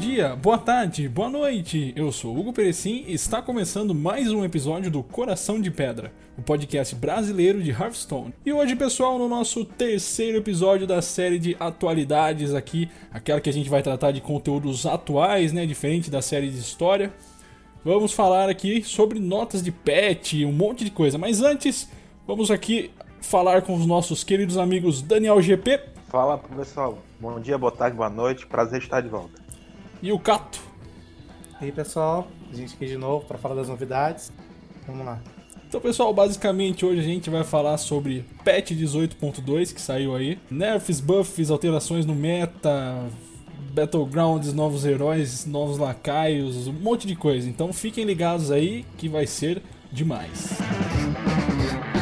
Dia, boa tarde, boa noite. Eu sou Hugo Perecim e está começando mais um episódio do Coração de Pedra, o podcast brasileiro de Hearthstone. E hoje, pessoal, no nosso terceiro episódio da série de atualidades aqui, aquela que a gente vai tratar de conteúdos atuais, né, diferente da série de história. Vamos falar aqui sobre notas de patch, um monte de coisa. Mas antes, vamos aqui falar com os nossos queridos amigos Daniel GP. Fala pessoal, bom dia, boa tarde, boa noite, prazer estar de volta. E o Cato. E aí pessoal, a gente aqui de novo para falar das novidades. Vamos lá. Então, pessoal, basicamente hoje a gente vai falar sobre patch 18.2 que saiu aí, nerfs, buffs, alterações no meta, battlegrounds, novos heróis, novos lacaios, um monte de coisa. Então, fiquem ligados aí que vai ser demais. Então,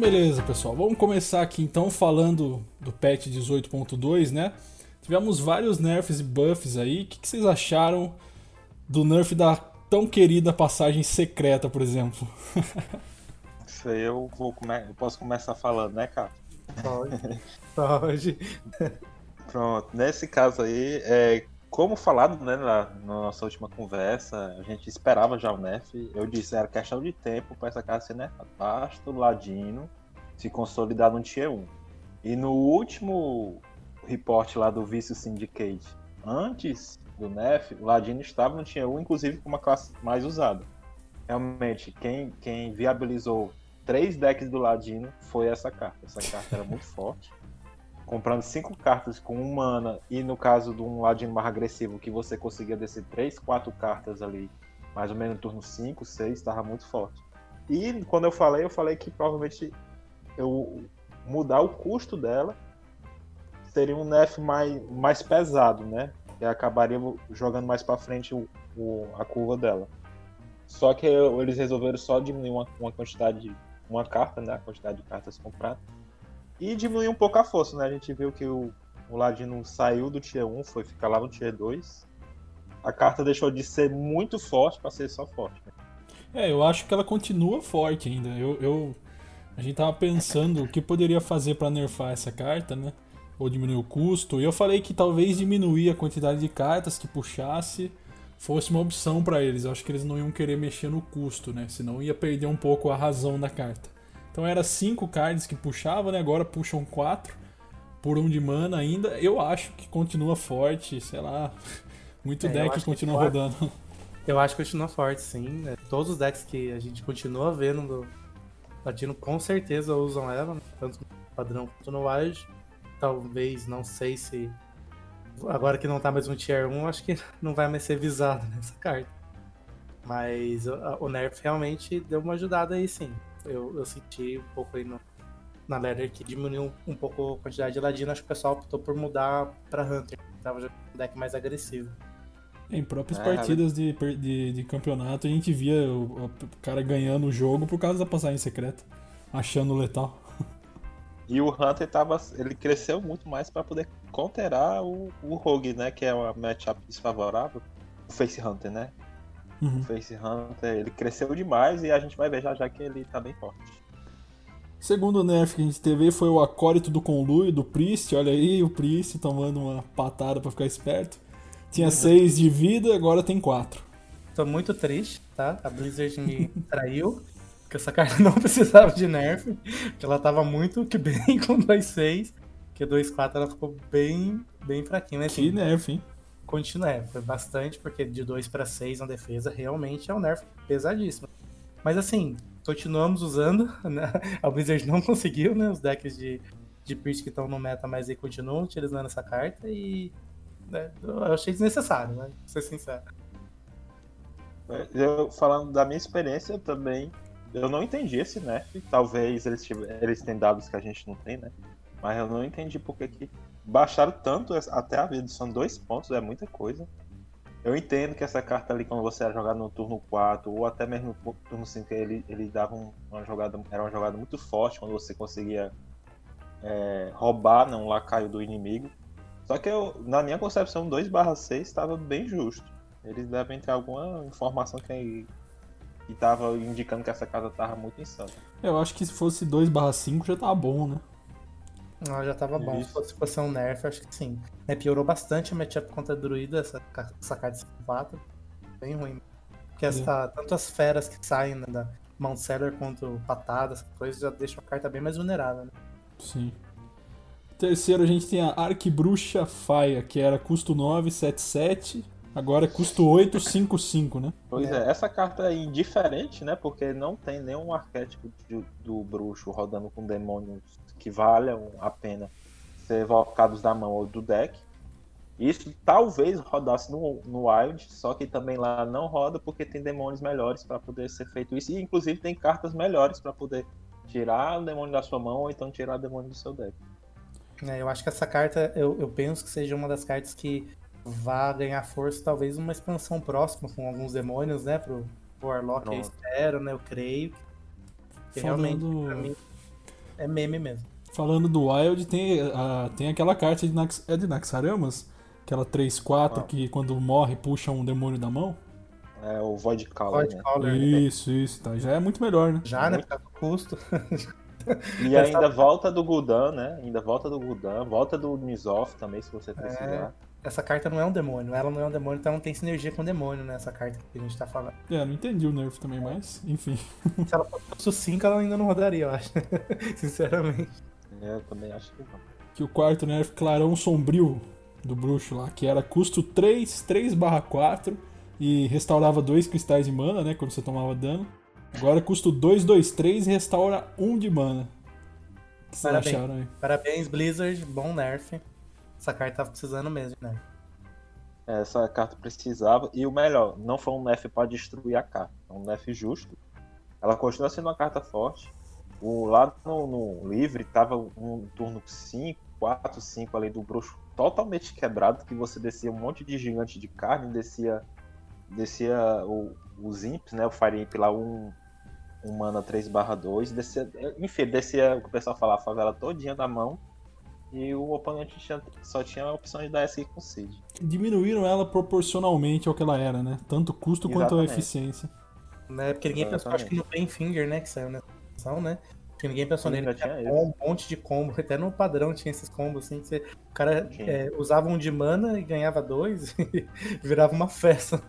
beleza, pessoal. Vamos começar aqui então falando do patch 18.2, né? Tivemos vários nerfs e buffs aí. O que, que vocês acharam do nerf da tão querida passagem secreta, por exemplo? Isso aí eu, vou come... eu posso começar falando, né, cara? Pode. Pode. Pronto. Nesse caso aí, é, como falado né, na, na, nossa última conversa, a gente esperava já o nerf. Eu disse era questão de tempo para essa casa ser nerfada. Basta o Ladino se consolidar no Tier 1. E no último report lá do Vício Syndicate, antes do nerf, o Ladino estava no Tier 1, inclusive com uma classe mais usada. Realmente, quem, quem viabilizou três decks do Ladino foi essa carta. Essa carta era muito forte comprando cinco cartas com um mana, e no caso de um ladino mais agressivo, que você conseguia descer três, quatro cartas ali, mais ou menos no turno 5, 6, estava muito forte. E quando eu falei, eu falei que provavelmente eu mudar o custo dela seria um nerf mais, mais pesado, né? E acabaria jogando mais para frente o, o, a curva dela. Só que eles resolveram só diminuir uma, uma quantidade, uma carta, né? A quantidade de cartas compradas e diminuir um pouco a força, né? A gente viu que o, o Ladino saiu do Tier 1, foi ficar lá no Tier 2. A carta deixou de ser muito forte para ser só forte. Né? É, eu acho que ela continua forte ainda. Eu, eu, a gente tava pensando o que poderia fazer para nerfar essa carta, né? Ou diminuir o custo. E eu falei que talvez diminuir a quantidade de cartas que puxasse fosse uma opção para eles. Eu acho que eles não iam querer mexer no custo, né? Senão ia perder um pouco a razão da carta. Então era cinco cards que puxava, né? Agora puxam quatro por um de mana ainda. Eu acho que continua forte, sei lá. Muito é, deck continua que rodando. Eu acho que continua forte, sim. É, todos os decks que a gente continua vendo do Latino com certeza usam ela, né? tanto no padrão quanto no Wild. Talvez, não sei se. Agora que não tá mais no Tier 1, acho que não vai mais ser visado nessa carta. Mas o Nerf realmente deu uma ajudada aí, sim eu, eu senti um pouco aí no, na ladder que diminuiu um pouco a quantidade de ladino. Acho que o pessoal optou por mudar pra Hunter, que tava jogando um deck mais agressivo. Em próprias é, partidas de, de, de, campeonato, a gente via o, o, cara ganhando o jogo por causa da passagem secreta, achando letal. E o Hunter tava. Ele cresceu muito mais para poder counterar o, o Rogue, né? Que é uma matchup desfavorável. O Face Hunter, né? Uhum. O Face Hunter, ele cresceu demais e a gente vai ver já já que ele tá bem forte. Segundo nerf que a gente teve foi o acólito do Conluio, do Priest. Olha aí, o Priest tomando uma patada para ficar esperto. Tinha 6 uhum. de vida, agora tem 4. Tô muito triste, tá? A Blizzard me traiu, porque essa carta não precisava de nerf, porque ela tava muito que bem com 2-6, que 2-4 ela ficou bem, bem fraquinha. Assim, que nerf, hein? Continua, é, foi bastante, porque de 2 para 6 na defesa realmente é um nerf pesadíssimo. Mas assim, continuamos usando, né? a Wizard não conseguiu, né? Os decks de, de Priest que estão no meta, mas aí continuam utilizando essa carta e né, eu achei desnecessário, né? Pra ser sincero. É, eu, falando da minha experiência também, eu não entendi esse nerf. Talvez eles, eles tenham dados que a gente não tem, né? Mas eu não entendi porque que baixaram tanto até a vida. São dois pontos, é muita coisa. Eu entendo que essa carta ali, quando você era jogado no turno 4 ou até mesmo no turno 5, ele, ele dava uma jogada. Era uma jogada muito forte quando você conseguia é, roubar né, um lacaio do inimigo. Só que eu, na minha concepção, 2/6 estava bem justo. Eles devem ter alguma informação que estava indicando que essa casa estava muito insana. Eu acho que se fosse 2/5 já tava bom, né? Ah, já tava bom. Se fosse, um nerf, acho que sim. É, piorou bastante o matchup contra druida, essa, essa carta de 4. Bem ruim. Porque essa, tanto as feras que saem né, da Mount Seller quanto patadas, coisas já deixam a carta bem mais vulnerável, né? Sim. Terceiro, a gente tem a Arquibruxa Faia, que era custo 9, 7, 7. Agora é custo 8, 5, 5, né? Pois é. é, essa carta é indiferente, né? Porque não tem nenhum arquétipo de, do bruxo rodando com demônios que valham a pena ser evocados da mão ou do deck. Isso talvez rodasse no, no Wild, só que também lá não roda porque tem demônios melhores para poder ser feito isso. E inclusive tem cartas melhores para poder tirar o demônio da sua mão ou então tirar o demônio do seu deck. É, eu acho que essa carta, eu, eu penso que seja uma das cartas que vá ganhar força, talvez uma expansão próxima com alguns demônios, né? Pro, Warlock eu espero, né? Eu creio. Que Falando... realmente, pra mim, é meme mesmo. Falando do Wild, tem, uh, tem aquela carta de, Nax, é de Naxaramas, aquela 3-4 ah. que quando morre puxa um demônio da mão. É o Void Caller. Void né? né? Isso, isso, tá. Já é muito melhor, né? Já, né? Por causa do custo. E ainda volta do Gul'dan, né? Ainda volta do Gul'dan, volta do Nizoth também, se você precisar. É, essa carta não é um demônio, ela não é um demônio, então não tem sinergia com o demônio, né? Essa carta que a gente tá falando. É, não entendi o nerf também, mas enfim. Se ela fosse 5, ela ainda não rodaria, eu acho. Sinceramente. É, eu também acho que não. Que o quarto nerf Clarão Sombrio do bruxo lá, que era custo 3, 3 barra 4 e restaurava dois cristais de mana, né, quando você tomava dano. Agora custo 2, 2, 3 e restaura 1 um de mana. O que vocês acharam aí? Parabéns, Blizzard, bom nerf. Essa carta tava precisando mesmo, né? Essa carta precisava, e o melhor, não foi um nerf para destruir a carta, é um nerf justo. Ela continua sendo uma carta forte, o, lá no, no livre tava um turno 5, 4, 5 ali do bruxo totalmente quebrado, que você descia um monte de gigante de carne, descia, descia o, os imps, né? O Fire Imp lá, um, um mana 3 barra 2, descia, enfim, descia o que o pessoal fala, a favela todinha da mão, e o oponente tinha, só tinha a opção de dar essa com Seed. Diminuíram ela proporcionalmente ao que ela era, né? Tanto custo Exatamente. quanto a eficiência. Né? Porque ninguém Exatamente. pensou, acho que no Painfinger, né, que saiu nessa edição, né? que ninguém pensou nele. Tinha um monte de combo, até no padrão tinha esses combos assim, que você, o cara é, usava um de mana e ganhava dois e virava uma festa.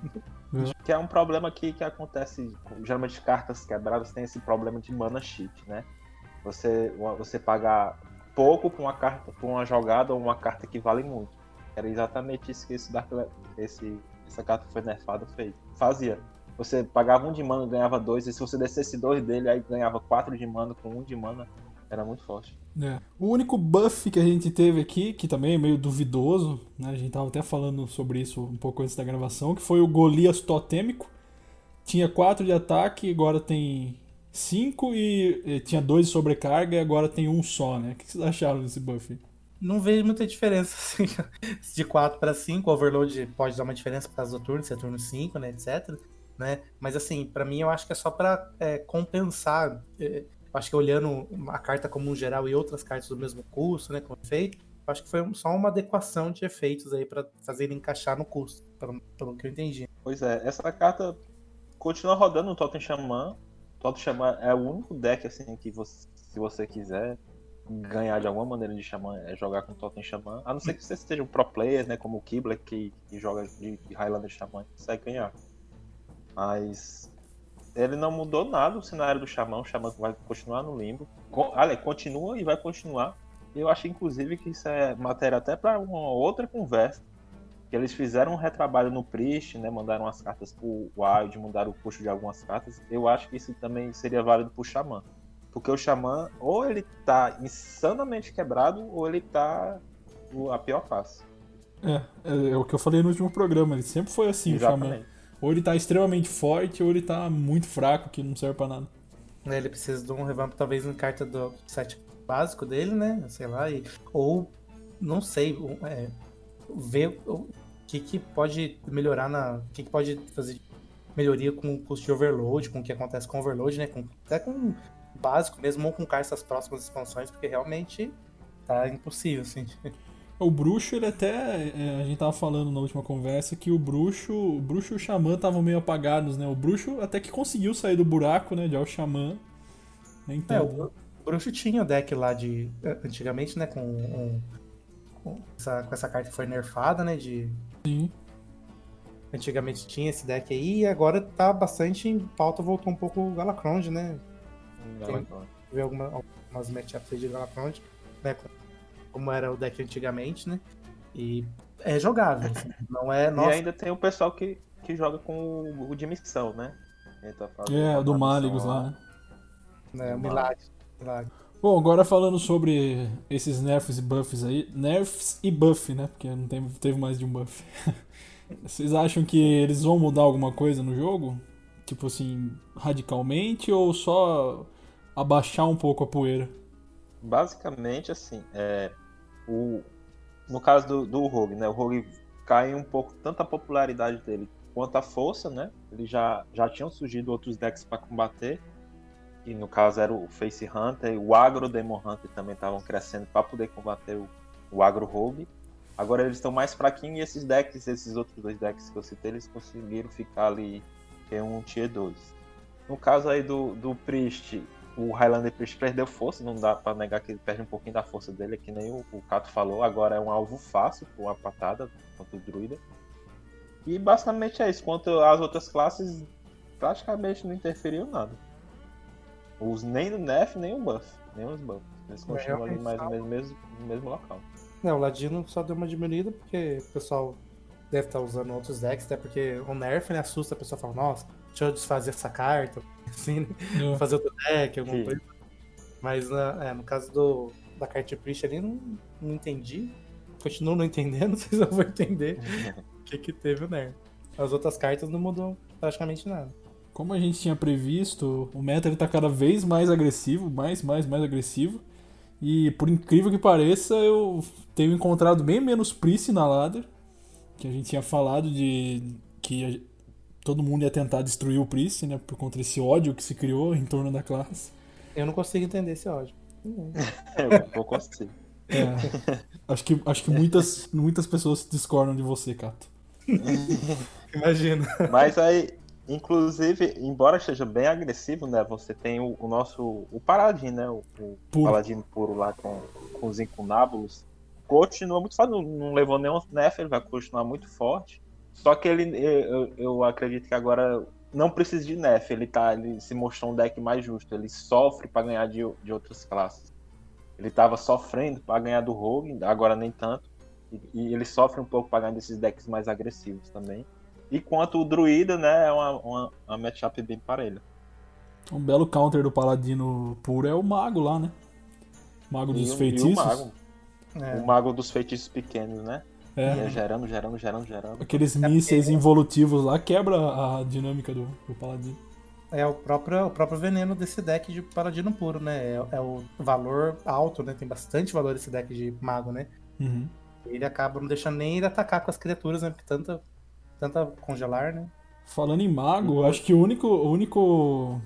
Que é um problema que, que acontece, geralmente cartas quebradas tem esse problema de mana cheat, né? Você, você pagar pouco por uma carta, por uma jogada ou uma carta que vale muito. Era exatamente isso que esse Dark, esse, essa carta foi nerfada fez. Fazia. Você pagava um de mana, ganhava dois, e se você descesse dois dele, aí ganhava quatro de mana com um de mana. Era muito forte. É. O único buff que a gente teve aqui, que também é meio duvidoso, né? A gente tava até falando sobre isso um pouco antes da gravação, que foi o Golias Totêmico. Tinha 4 de ataque, agora tem 5 e, e, tinha 2 de sobrecarga e agora tem um só, né? O que vocês acharam desse buff? Não vejo muita diferença, assim, de 4 para 5. Overload pode dar uma diferença por causa do turno, se é turno 5, né, etc né? Mas assim, para mim eu acho que é só para é, compensar. É, eu acho que olhando a carta como um geral e outras cartas do mesmo custo, né, com efeito, eu acho que foi só uma adequação de efeitos aí para fazer ele encaixar no custo, pelo, pelo que eu entendi. Pois é, essa carta continua rodando no Totem Xamã. Totem Xamã é o único deck assim que você, se você quiser ganhar de alguma maneira de Xamã é jogar com Totem Xamã. A não ser que você seja um pro player, né, como o Kibler que, que joga de, de Highlander Xamã, consegue ganhar. Mas ele não mudou nada o cenário do Xamã. O Xamã vai continuar no limbo. olha, continua e vai continuar. Eu acho, inclusive, que isso é matéria até para uma outra conversa. Que eles fizeram um retrabalho no Priest, né? Mandaram as cartas pro Wild, mudaram o custo de algumas cartas. Eu acho que isso também seria válido pro Xamã. Porque o Xamã, ou ele tá insanamente quebrado, ou ele tá a pior face. É, é, é, o que eu falei no último programa. Ele sempre foi assim, Exatamente. o Xamã. Ou ele tá extremamente forte, ou ele tá muito fraco, que não serve pra nada. É, ele precisa de um revamp, talvez, em carta do set básico dele, né? Sei lá, e, ou, não sei, é, ver que, que pode melhorar na. O que, que pode fazer melhoria com o custo de overload, com o que acontece com overload, né? Com, até com o básico mesmo, ou com essas próximas expansões, porque realmente tá impossível, assim. O bruxo, ele até. é, a gente tava falando na última conversa que o bruxo. O bruxo e o xamã estavam meio apagados, né? O bruxo até que conseguiu sair do buraco, né? De Al Xamã. Nem É, tanto. o Bru- o bruxo tinha o deck lá de. Antigamente, né? Com, com, essa, com essa carta que foi nerfada, né? De, Sim. antigamente tinha esse deck aí, e agora tá bastante em pauta, voltou um pouco o Galacrond, né? Tem- ver alguma, algumas matchups aí de Galacrond, né? com- Como era o deck antigamente, né? E é jogável, assim, não é. E Nossa, ainda tem o pessoal que, que joga com o, o de missão, né? Ele tá É, o do Maligos lá, né? né, um milagre. milagre. Bom, agora falando sobre esses nerfs e buffs aí. Nerfs e buff, né? Porque não teve, teve mais de um buff. Vocês acham que eles vão mudar alguma coisa no jogo? Tipo assim, radicalmente ou só abaixar um pouco a poeira? Basicamente, assim, é, o, no caso do, do Rogue, né? O Rogue cai um pouco tanto a popularidade dele quanto a força, né? Ele já, já tinham surgido outros decks para combater. E no caso era o Face Hunter e o Agro Demon Hunter também estavam crescendo para poder combater o, o Agro Rogue. Agora eles estão mais fraquinhos e esses decks, esses outros dois decks que eu citei, eles conseguiram ficar ali em um Tier 2. No caso aí do, do Priest, o Highlander Priest perdeu força, não dá pra negar que ele perde um pouquinho da força dele, que nem o, o Cato falou, agora é um alvo fácil com a patada contra o Druida. E basicamente é isso, quanto às outras classes, praticamente não interferiu nada. Os, nem no nerf, nem o buff, nem os buffs. Eles continuam ali mais ou menos no mesmo, no mesmo local. Não, o Ladino só deu uma diminuída porque o pessoal deve estar usando outros decks, até porque o nerf né, assusta a pessoa fala, nossa, deixa eu desfazer essa carta, assim, né? É. fazer outro deck, alguma Sim. coisa. Mas na- é, no caso do, da carta Priest ali, não, não entendi. Continuo não entendendo, não sei se eu vou entender o que, que teve o nerf. As outras cartas não mudou praticamente nada. Como a gente tinha previsto, o meta ele tá cada vez mais agressivo, mais, mais, mais agressivo. E por incrível que pareça, eu tenho encontrado bem menos Priest na ladder. Que a gente tinha falado de que a- todo mundo ia tentar destruir o Priest, né? Por conta desse ódio que se criou em torno da classe. Eu não consigo entender esse ódio. Eu vou conseguir. É, acho que, acho que muitas, muitas pessoas discordam de você, Cato. Imagina. Mas aí, inclusive, embora esteja bem agressivo, né? Você tem o, o nosso. O Paladin, né? O, o Puro. Paladino puro lá com, com os incunábulos. Continua muito forte, não, não levou nenhum nerf, ele vai continuar muito forte. Só que ele, eu, eu acredito que agora não precisa de nerf, ele, tá, ele se mostrou um deck mais justo, ele sofre para ganhar de, de outras classes. Ele estava sofrendo para ganhar do Rogue, agora nem tanto. E, e ele sofre um pouco para ganhar desses decks mais agressivos também. Enquanto o Druida, né, é uma, uma, uma matchup bem parelha. Um belo counter do Paladino puro é o Mago lá, né? Mago dos E o- e feitiços. o Mago, É. o Mago dos feitiços pequenos, né? É. E é gerando, gerando, gerando, gerando. Aqueles mísseis involutivos lá quebra a dinâmica do, do Paladino. É o próprio, o próprio veneno desse deck de Paladino puro, né? É, é o valor alto, né? Tem bastante valor esse deck de mago, né? Uhum. Ele acaba não deixando nem ele atacar com as criaturas, né? Porque tanta, tanta congelar, né? Falando em mago, acho que o único, o único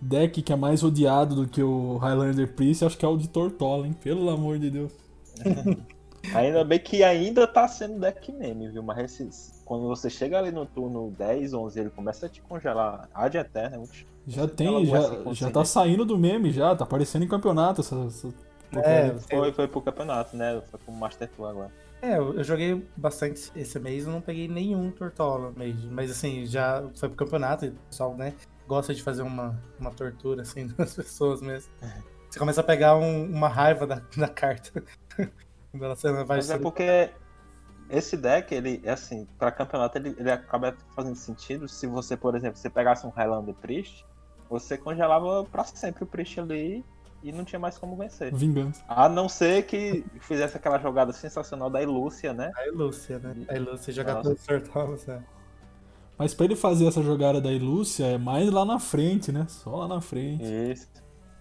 deck que é mais odiado do que o Highlander Priest, acho que é o de Tortola, hein? Pelo amor de Deus. Ainda bem que ainda tá sendo deck meme, viu? Mas esses, quando você chega ali no turno 10, 11, ele começa a te congelar ad eterna. Já Você tem, já, já tá saindo do meme já, tá aparecendo em campeonato essa, essa. É, Foi, foi pro campeonato, né? Foi pro Master Tour agora. É, eu joguei bastante esse mês, eu não peguei nenhum Tortola mesmo. Mas assim, já foi pro campeonato e o pessoal, né, gosta de fazer uma, uma tortura, assim, das pessoas mesmo. Você começa a pegar um- uma raiva da, da carta. Mas é porque esse deck, ele, é assim, pra campeonato, ele, ele acaba fazendo sentido se você, por exemplo, você pegasse um Highlander Priest, você congelava pra sempre o Priest ali e não tinha mais como vencer. Vingança. A não ser que fizesse aquela jogada sensacional da Ilúcia, né? A Ilúcia, né? A Ilúcia joga Nossa. todos os Tortolas, né? Mas pra ele fazer essa jogada da Ilúcia é mais lá na frente, né? Só lá na frente. Isso.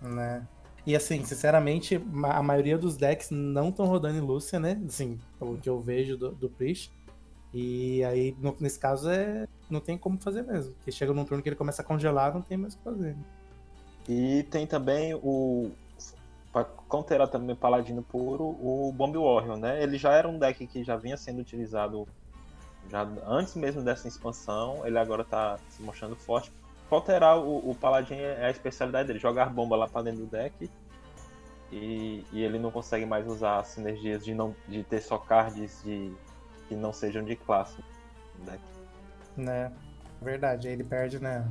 né? E assim, sinceramente, a maioria dos decks não estão rodando em Lúcia, né? Assim, o que eu vejo do, do Priest. E aí, no- nesse caso, é, não tem como fazer mesmo. Porque chega num turno que ele começa a congelar, não tem mais o que fazer. E tem também o. Pra counterar também o Paladino Puro, o Bomb Warrior, né? Ele já era um deck que já vinha sendo utilizado já antes mesmo dessa expansão, ele agora tá se mostrando forte. Counterar o, o Paladin é a especialidade dele, jogar bomba lá pra dentro do deck. E, e ele não consegue mais usar as sinergias de, não, de ter só cards de, que não sejam de classe no deck. Né? Verdade, aí ele perde, né?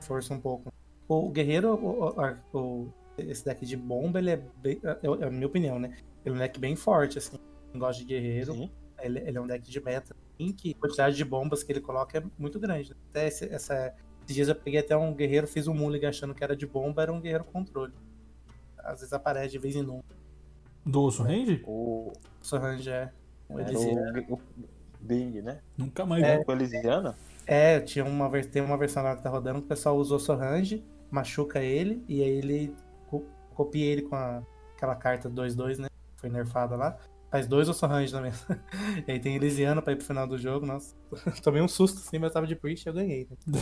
Força um pouco. O guerreiro, o, o- o- esse deck de bomba, ele é bem. É, é a minha opinião, né? Ele é um deck bem forte, assim. Quem gosta de guerreiro, ele, ele é um deck de meta. Em que a quantidade de bombas que ele coloca é muito grande. né? Até esse, essa, esses dias eu peguei até um guerreiro, fiz um mulligan achando que era de bomba, era um guerreiro controle. Às vezes aparece de vez em nunca. Do Osso Range? O, O Sorange é. O, o Bing, né? Nunca mais É. vi. Com Elisiana? É, tinha uma, tem uma versão lá que tá rodando que o pessoal usou Sorange, machuca ele, e aí ele co- copia ele com a- aquela carta 2-2, né? Foi nerfada lá. Faz dois Ossorange na mesa. e aí tem Elisiana pra ir pro final do jogo, nossa. Tomei um susto assim, mas eu tava de Priest e eu ganhei. Né?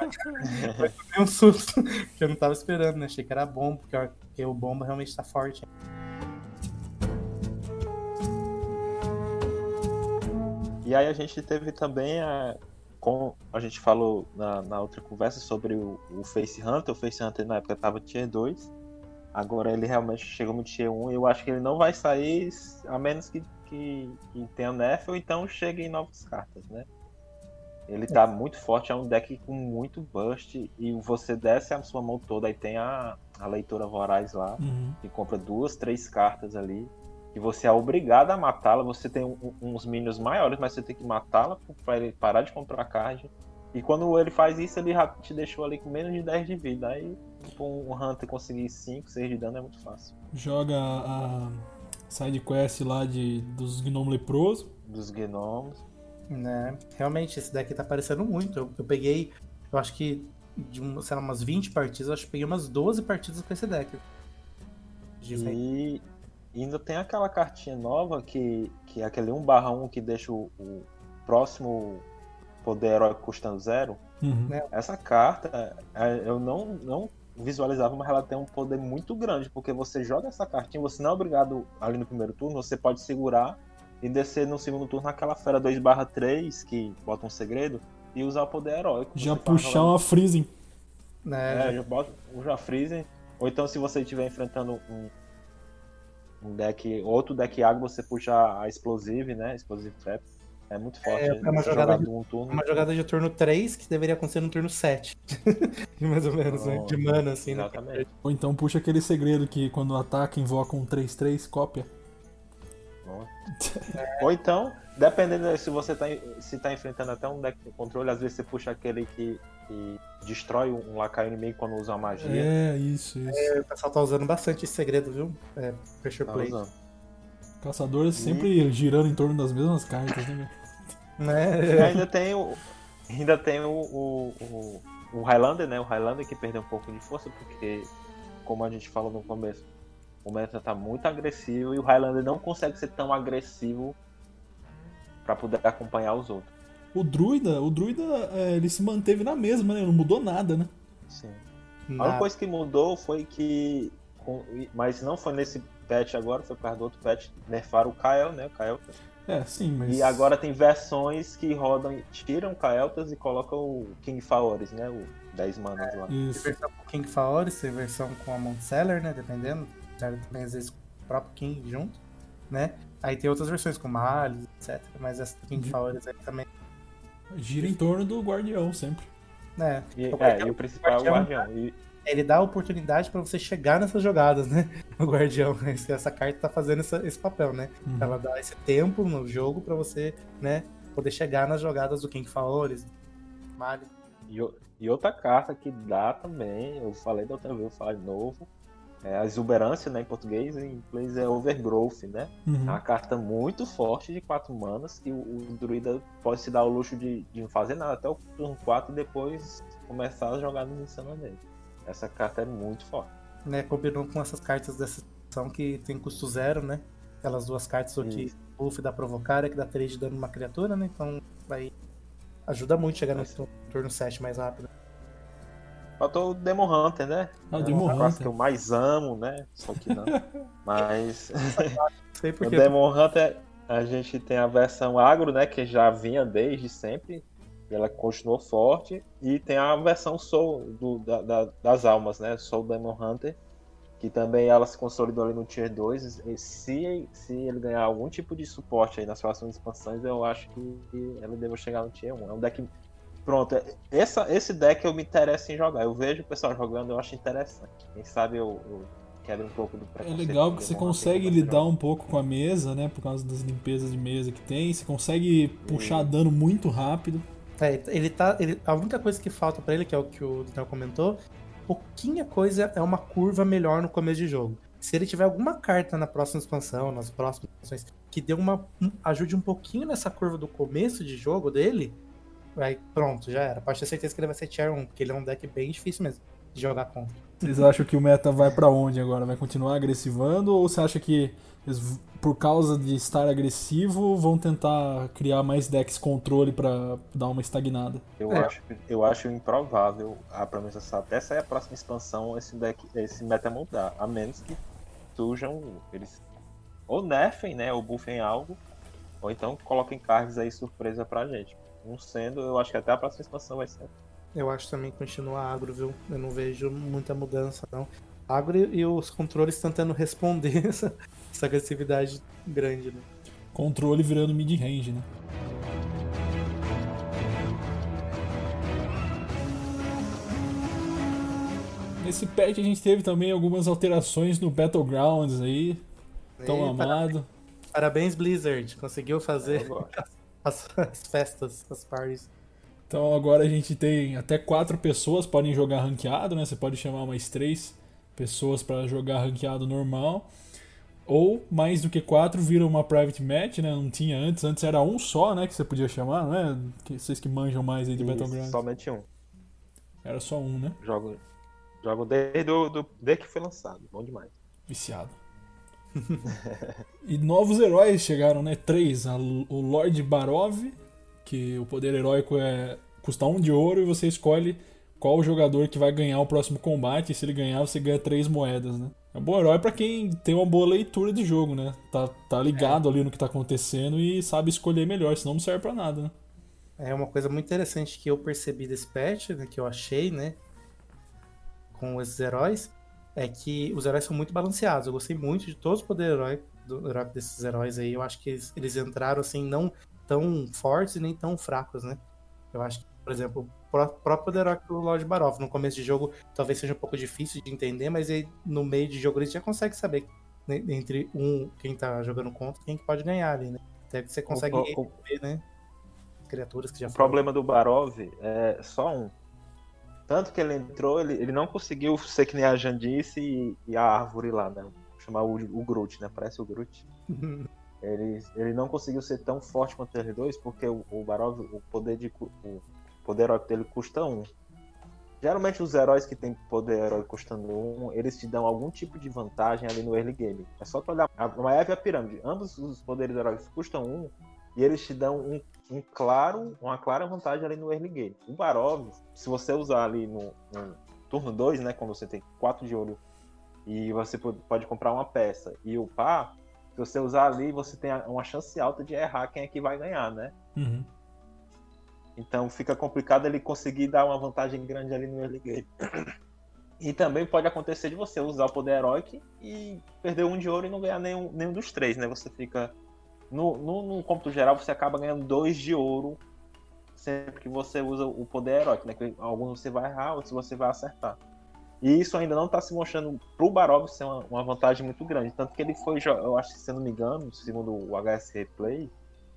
mas tomei um susto, que eu não tava esperando, né? Achei que era bomba, porque, porque o bomba realmente tá forte. E aí a gente teve também a. Com, a gente falou na, na outra conversa sobre o, o Face Hunter. O Face Hunter na época tava Tier 2. Agora ele realmente chegou no Tier 1. E eu acho que ele não vai sair a menos que, que, que tenha nerf ou então chegue em novas cartas, né? Ele tá muito forte, é um deck com muito burst. E você desce a sua mão toda e tem a, a leitora voraz lá Uhum. que compra duas, três cartas ali, e você é obrigado a matá-la. Você tem um- uns minions maiores, mas você tem que matá-la para ele parar de comprar card. E quando ele faz isso, ele te deixou ali com menos de 10 de vida. Aí, tipo, um Hunter conseguir 5, 6 de dano é muito fácil. Joga a side quest lá de, dos gnomos leprosos. Dos gnomos. Né? Realmente, esse deck tá aparecendo muito. Eu, eu peguei, eu acho que de um, sei lá, umas 20 partidas, eu acho que peguei umas 12 partidas com esse deck. De frente. E ainda tem aquela cartinha nova que, que é aquele 1/1 que deixa o, o próximo poder heróico custando zero. Uhum. Né? Essa carta, é, eu não, não visualizava, mas ela tem um poder muito grande, porque você joga essa cartinha, você não é obrigado ali no primeiro turno, você pode segurar e descer no segundo turno aquela fera 2/3 que bota um segredo e usar o poder heróico. Já tá puxar uma freezing. Né? É, já bota já freeze. Ou então se você estiver enfrentando um, um deck, outro deck água, você puxa a Explosive, né? Explosive Trap. É muito forte. é uma você jogada jogar de- um turno. Uma jogada de turno 3 que deveria acontecer no turno 7. Mais ou menos, né? De mana, assim, né? Exatamente. Ou então puxa aquele segredo que quando ataca invoca um 3-3, cópia. Ou então, dependendo de se você tá, se tá enfrentando até um deck de controle, às vezes você puxa aquele que, que destrói um lacaio inimigo quando usa uma magia. É, isso, isso. O pessoal tá usando bastante esse segredo, viu? É, pressure Tá play. usando. Caçadores sempre girando em torno das mesmas cartas, né? E Né? ainda tem o. Ainda tem o, o, o, o Highlander, né? O Highlander que perdeu um pouco de força, porque, como a gente falou no começo, o meta tá muito agressivo e o Highlander não consegue ser tão agressivo pra poder acompanhar os outros. O druida, o druida, é, ele se manteve na mesma, né? Não mudou nada, né? Sim. A Nada. única coisa que mudou foi que. com- Mas não foi nesse patch agora, foi por causa do outro patch. Nerfaram o Kael, né? O Kael'Thas. É, sim, mas. E agora tem versões que rodam, tiram o Kael'Thas e colocam o King Faores, né? O 10 manas lá. Tem Isso. versão com King Faoris, tem versão com a Mount Seller, né? Dependendo. Também às vezes com o próprio King junto, né? Aí tem outras versões com Malice, etc. Mas essa King Uhum. Faoris aí também, Gira em torno do guardião sempre. né? E, O é, guardião- e o principal é o guardião- Guardião. E, Ele dá a oportunidade pra você chegar nessas jogadas, né? O Guardião. Esse- Essa carta tá fazendo essa- esse papel, né? Uhum. Ela dá esse tempo no jogo pra você, né? Poder chegar nas jogadas do King Faoris, do Malice. e, o- e outra carta que dá também, eu falei da outra vez, vou falar de novo. É a exuberância, né, em português, em inglês é overgrowth, né? Uhum. É uma carta muito forte de 4 manas que o, o druida pode se dar o luxo de, de não fazer nada até o turno 4 e depois começar as jogadas insanas dele. Essa carta é muito forte. né, combinou com essas cartas dessa edição que tem custo zero, né? Aquelas duas cartas aqui, buff da provocar, que dá 3 de dano numa criatura, né? Então vai. Ajuda muito chegar no turno 7 mais rápido. Faltou o Demon Hunter, né? Ah, o é Demon classe Hunter. que eu mais amo, né? Só que não. Mas Sei o. Demon Hunter, a gente tem a versão agro, né? Que já vinha desde sempre. E ela continuou forte. E tem a versão Soul do, da- da- das almas, né? Soul Demon Hunter. Que também ela se consolidou ali no Tier 2. E se, se ele ganhar algum tipo de suporte aí nas próximas expansões, eu acho que ele deve chegar no Tier 1. É um deck. Pronto, essa, esse deck eu me interesso em jogar. Eu vejo o pessoal jogando, eu acho interessante. Quem sabe eu, eu quebro um pouco do É legal porque você consegue que lidar jogar. um pouco com a mesa, né? Por causa das limpezas de mesa que tem. Você consegue puxar dano muito rápido. É, ele tá. Ele, a única coisa que falta pra ele, que é o que o Daniel comentou, pouquinha coisa é uma curva melhor no começo de jogo. Se ele tiver alguma carta na próxima expansão, nas próximas expansões, que dê uma. um- ajude um pouquinho nessa curva do começo de jogo dele, vai, pronto, já era. Pode ter certeza que ele vai ser tier 1, porque ele é um deck bem difícil mesmo de jogar contra. Vocês acham que o meta vai pra onde agora? Vai continuar agressivando ou você acha que eles, por causa de estar agressivo vão tentar criar mais decks controle pra dar uma estagnada? Eu, É. acho, eu acho improvável a promessa até sair a próxima expansão esse deck, esse meta mudar. A menos que surjam eles ou nerfem, né? Ou buffem algo, ou então coloquem cards aí surpresa pra gente. Não sendo, eu acho que até a próxima expansão vai ser. Eu acho também que continua agro, viu? Eu não vejo muita mudança, não. Agro e os controles tentando responder essa, essa agressividade grande, né? Controle virando mid-range, né? Nesse patch a gente teve também algumas alterações no Battlegrounds aí, tão E para- amado. Parabéns, Blizzard. Conseguiu fazer gosto. as, as festas, as parties. Então agora a gente tem até quatro pessoas podem jogar ranqueado, né? Você pode chamar mais três pessoas para jogar ranqueado normal. Ou mais do que quatro vira uma private match, né? Não tinha antes, antes era um só, né? Que você podia chamar, não é? Que- Vocês que manjam mais aí de Isso, Battlegrounds. somente um. Era só um, né? Jogo, jogo desde, do, do, desde que foi lançado. Bom demais. Viciado. e novos heróis chegaram, né? Três. A- o Lord Barov, que o poder heróico é custa um de ouro e você escolhe qual o jogador que vai ganhar o próximo combate. E se ele ganhar, você ganha três moedas, né? É um bom herói pra quem tem uma boa leitura de jogo, né? Tá, tá ligado ali no que tá acontecendo e sabe escolher melhor, senão não serve pra nada, né? É uma coisa muito interessante que eu percebi desse patch, né, que eu achei, né, com esses heróis, é que os heróis são muito balanceados. Eu gostei muito de todos os poderes herói, do, herói desses heróis aí. Eu acho que eles, eles entraram assim, não tão fortes e nem tão fracos, né? Eu acho que, por exemplo, o pró- próprio poder herói do Lord Barov, no começo de jogo, talvez seja um pouco difícil de entender, mas aí, no meio de jogo eles já consegue saber né, entre um, quem tá jogando contra, quem que pode ganhar ali, né? Até que você consegue o- o- ver, né? Criaturas que já O foram. problema do Barov é só um. Tanto que ele entrou, ele, ele não conseguiu ser que nem a Jandice e, e a árvore lá, né? Chamar o, o Groot, né? Parece o Groot. Ele, ele não conseguiu ser tão forte quanto ele dois, porque o, o Barov, o poder de o poder heróico dele custa um. Geralmente os heróis que têm poder heróico custando um, eles te dão algum tipo de vantagem ali no early game. É só tu olhar a Maiev e a pirâmide. Ambos os poderes heróicos custam um e eles te dão um, um claro, uma clara vantagem ali no early game. O Barov, se você usar ali no, no turno 2, né, quando você tem 4 de ouro e você po- pode comprar uma peça e upar, se você usar ali, você tem uma chance alta de errar quem é que vai ganhar, né? Uhum. Então fica complicado ele conseguir dar uma vantagem grande ali no early game. E também pode acontecer de você usar o poder heróico e perder um de ouro e não ganhar nenhum, nenhum dos três, né? Você fica. No, no, no cômputo geral, você acaba ganhando dois de ouro sempre que você usa o poder heróico, né? Que alguns você vai errar, outros você vai acertar. E isso ainda não está se mostrando pro Barov ser uma, uma vantagem muito grande. Tanto que ele foi, eu acho que se eu não me engano, segundo o HS Replay,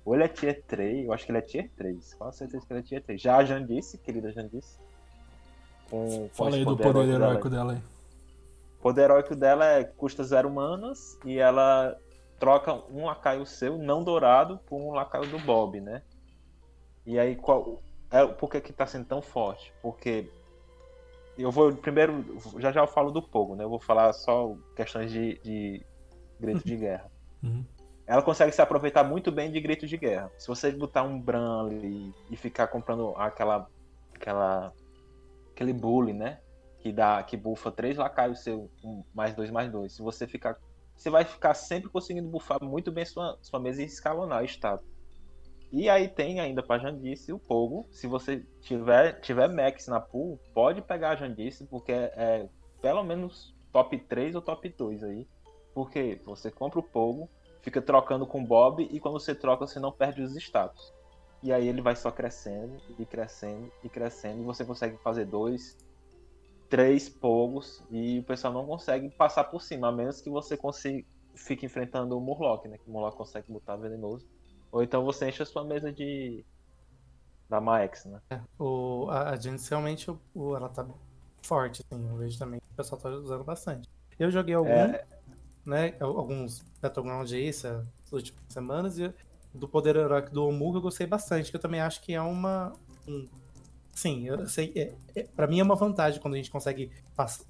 ou ele é tier 3, eu acho que ele é tier 3. Com certeza que ele é tier 3. Já a Jandice, querida Jandice. Com, com Fala esse aí do poder dela heróico dela aí. o poder heróico dela é custa zero manas e ela troca um lacaio seu, não dourado, por um lacaio do Bob, né? E aí, qual, é, por que que tá sendo tão forte? Porque eu vou primeiro, já já eu falo do Pogo, né? Eu vou falar só questões de, de grito de guerra. Uhum. ela consegue se aproveitar muito bem de grito de guerra. Se você botar um Bran ali e ficar comprando aquela. aquela. aquele bully, né? Que dá. que bufa três lacaios seu, um, mais dois, mais dois. Se você ficar. Você vai ficar sempre conseguindo bufar muito bem sua, sua mesa e escalonar o status. E aí tem ainda pra Jandice o Pogo. Se você tiver, tiver Max na pool, pode pegar a Jandice, porque é, é pelo menos top 3 ou top 2 aí. Porque você compra o Pogo, fica trocando com o Bob, e quando você troca, você não perde os status. E aí ele vai só crescendo, e crescendo, e crescendo, e você consegue fazer dois, três Pogos, e o pessoal não consegue passar por cima, a menos que você consiga, fique enfrentando o Murloc, né? Que o Murloc consegue botar venenoso. Ou então você enche a sua mesa de. da Maex, né? É, o, a, a Genesis realmente o, ela tá forte, assim. Eu vejo também que o pessoal tá usando bastante. Eu joguei algum, é... né? Alguns Battleground aí essas últimas semanas e do poder heróico do Omu eu gostei bastante, que eu também acho que é uma. Um, sim, eu sei. É, é, pra mim é uma vantagem quando a gente consegue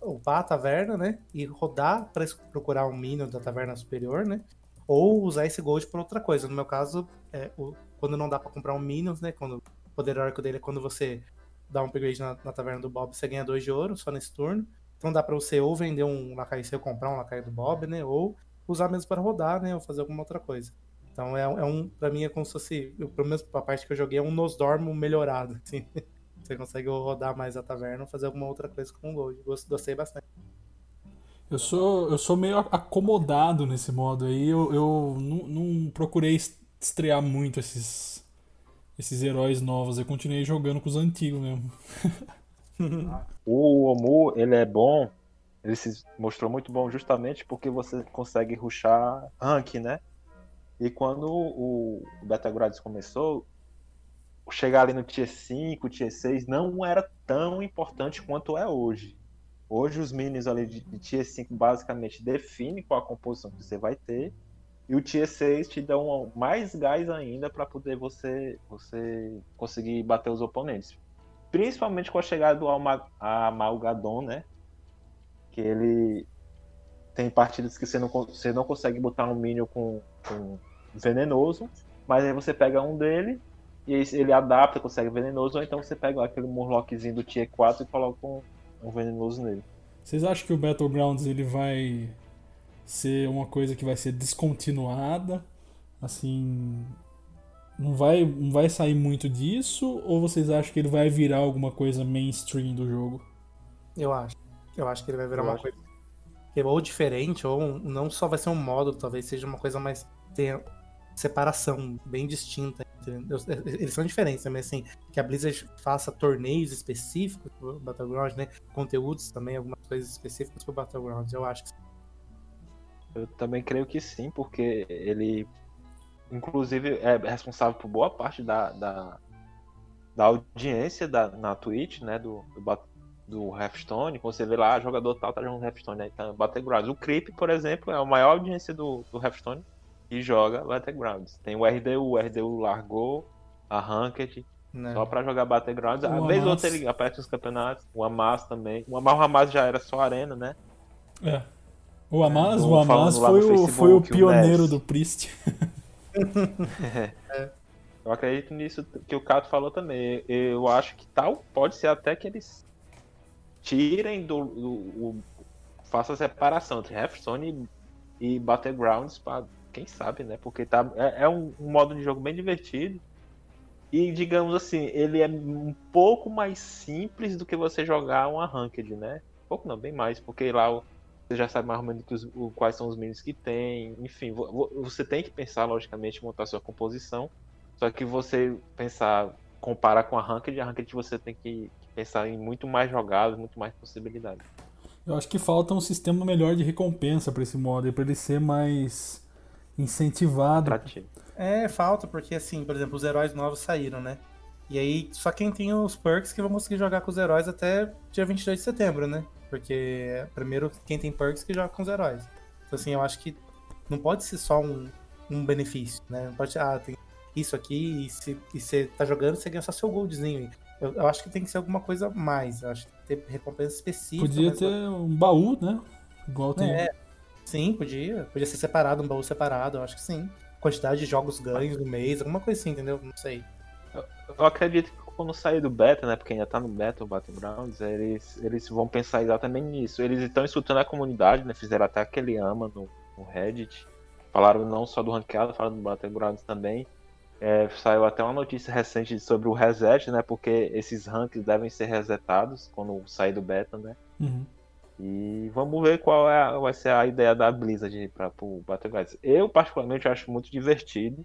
upar a taverna, né? E rodar para procurar um minion da taverna superior, né? ou usar esse gold por outra coisa. No meu caso, é, o, quando não dá para comprar um Minions, né? Quando o poder arco dele é quando você dá um upgrade na, na taverna do Bob, você ganha dois de ouro só nesse turno. Então dá para você ou vender um lacaio seu, comprar um lacaio do Bob, né? Ou usar mesmo para rodar, né? Ou fazer alguma outra coisa. Então é, é um, pra mim é como se fosse, pelo menos a parte que eu joguei, é um Nosdormo melhorado, assim. Você consegue rodar mais a taverna ou fazer alguma outra coisa com o Gold. Gostei bastante. Eu sou, eu sou meio acomodado nesse modo aí. Eu, eu não, não procurei estrear muito esses, esses heróis novos. Eu continuei jogando com os antigos mesmo. o Omu, ele é bom. Ele se mostrou muito bom justamente porque você consegue ruxar rank, né? E quando o Battlegrounds começou, chegar ali no Tier 5, Tier 6 não era tão importante quanto é hoje. Hoje os minis ali de, de Tier 5 basicamente definem qual a composição que você vai ter. E o Tier 6 te dá mais gás ainda para poder você, você conseguir bater os oponentes. Principalmente com a chegada do Amalgadon, né? Que ele tem partidas que você não, você não consegue botar um minion com, com venenoso, mas aí você pega um dele e ele adapta, consegue venenoso, ou então você pega aquele Murloczinho do Tier 4 e coloca um, um venenoso nele. Vocês acham que o Battlegrounds ele vai ser uma coisa que vai ser descontinuada? Assim, não vai, não vai sair muito disso? Ou vocês acham que ele vai virar alguma coisa mainstream do jogo? Eu acho. Eu acho que ele vai virar Eu uma acho. coisa ou diferente, ou não só vai ser um módulo, talvez seja uma coisa mais. tenha separação bem distinta eles são diferentes, também assim, que a Blizzard faça torneios específicos pro Battlegrounds, né? Conteúdos também, algumas coisas específicas pro Battlegrounds, eu acho que. Eu também creio que sim, porque ele, inclusive, é responsável por boa parte da, da, da audiência da, na Twitch, né? Do, do, do Hearthstone. Quando você vê lá, jogador tal tá jogando Hearthstone, né? Então, Battlegrounds. O Creep, por exemplo, é a maior audiência do, do Hearthstone e joga Battlegrounds. Tem o RDU, o RDU largou a Ranked Não. só pra jogar Battlegrounds. Às vezes outra ele aparece nos campeonatos. O Amas também. O Amas, o Amas já era só arena, né? É. O Amas, é, o Amas foi, o, foi o pioneiro o do Priest. é. Eu acredito nisso que o Cato falou também. Eu acho que tal pode ser até que eles tirem do. do, do faça a separação entre Hearthstone e, e Battlegrounds para quem sabe, né? Porque tá, é, é um, um, modo de jogo bem divertido. E, digamos assim, ele é um pouco mais simples do que você jogar uma Ranked, né? Um pouco não, bem mais, porque lá você já sabe mais ou menos os, quais são os minions que tem. Enfim, você tem que pensar, logicamente, montar sua composição. Só que você pensar, comparar com a Ranked, a Ranked você tem que, que pensar em muito mais jogadas, muito mais possibilidades. Eu acho que falta um sistema melhor de recompensa para esse modo, para ele ser mais incentivado. É, falta, porque assim, por exemplo, os heróis novos saíram, né? E aí, só quem tem os perks que vão conseguir jogar com os heróis até dia 22 de setembro, né? Porque primeiro quem tem perks que joga com os heróis. Então, assim, eu acho que não pode ser só um, um benefício, né? Não pode ser, ah, tem isso aqui e se você tá jogando, você ganha só seu goldzinho. Eu, eu, acho que tem que ser alguma coisa a mais. Eu acho que tem que ter recompensa específica. Podia ter um baú, né? Igual tem. É, Sim, podia. Podia ser separado, um baú separado, eu acho que sim. quantidade de jogos ganhos no mês, alguma coisa assim, entendeu? Não sei. Eu acredito que quando sair do beta, né? Porque ainda tá no beta o Battlegrounds, eles, eles vão pensar exatamente nisso. Eles estão escutando a comunidade, né? Fizeram até aquele ama no, no Reddit. Falaram não só do ranqueado, falaram do Battlegrounds também. É, saiu até uma notícia recente sobre o reset, né? Porque esses ranks devem ser resetados quando sair do beta, né? Uhum. E vamos ver qual é a- vai ser a ideia da Blizzard para o Battlegrounds. Eu, particularmente, acho muito divertido.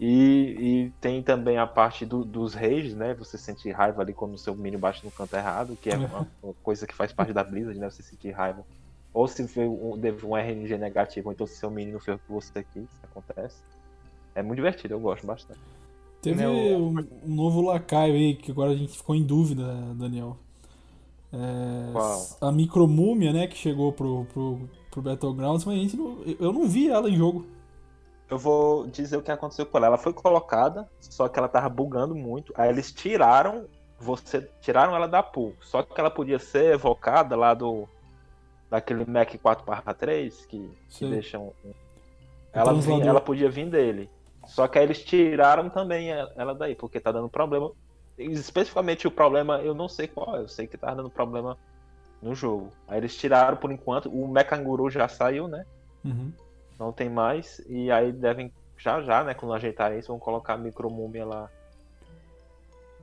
E, e tem também a parte do- dos rages, né? Você sente raiva ali quando o seu minion bate no canto errado, que é uma, uma coisa que faz parte da Blizzard, né? Você sentir raiva. Ou se um, teve um RNG negativo, ou então se seu minion não fez o que você quis, isso acontece. É muito divertido, eu gosto bastante. Teve o- um, um novo lacaio aí, que agora a gente ficou em dúvida, Daniel. É? A micromúmia, né, que chegou pro, pro, pro Battlegrounds, mas não, eu não vi ela em jogo. Eu vou dizer o que aconteceu com ela. Ela foi colocada, só que ela tava bugando muito. Aí eles tiraram, você tiraram ela da pool. Só que ela podia ser evocada lá do daquele Mac 4/3 que, que deixam um- ela, vinha- ela podia vir dele. Só que aí eles tiraram também ela daí, porque tá dando problema. Especificamente o problema, eu não sei qual é, eu sei que tá dando problema no jogo. Aí eles tiraram por enquanto, o Mechanguru já saiu, né? Uhum. não tem mais. E aí devem, já já, né, quando ajeitarem isso, vão colocar a micromúmia lá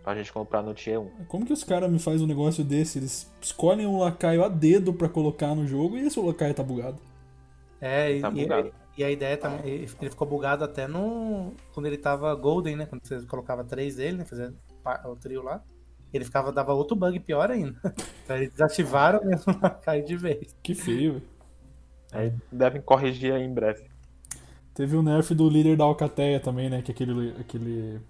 pra gente comprar no Tier 1. Como que os caras me fazem um negócio desse? Eles escolhem um lacaio a dedo pra colocar no jogo e esse lacaio tá bugado. É, e, Tá e- bugado. e a ideia também, ele ele ficou bugado até no. Quando ele tava Golden, né? Quando você colocava três dele, né? Fazendo o trio lá. Ele ficava, dava outro bug pior ainda. Então eles desativaram mesmo pra cair de vez. Que feio, velho. Aí devem corrigir aí em breve. Teve o nerf do líder da Alcateia também, né? Que é aquele. aquele.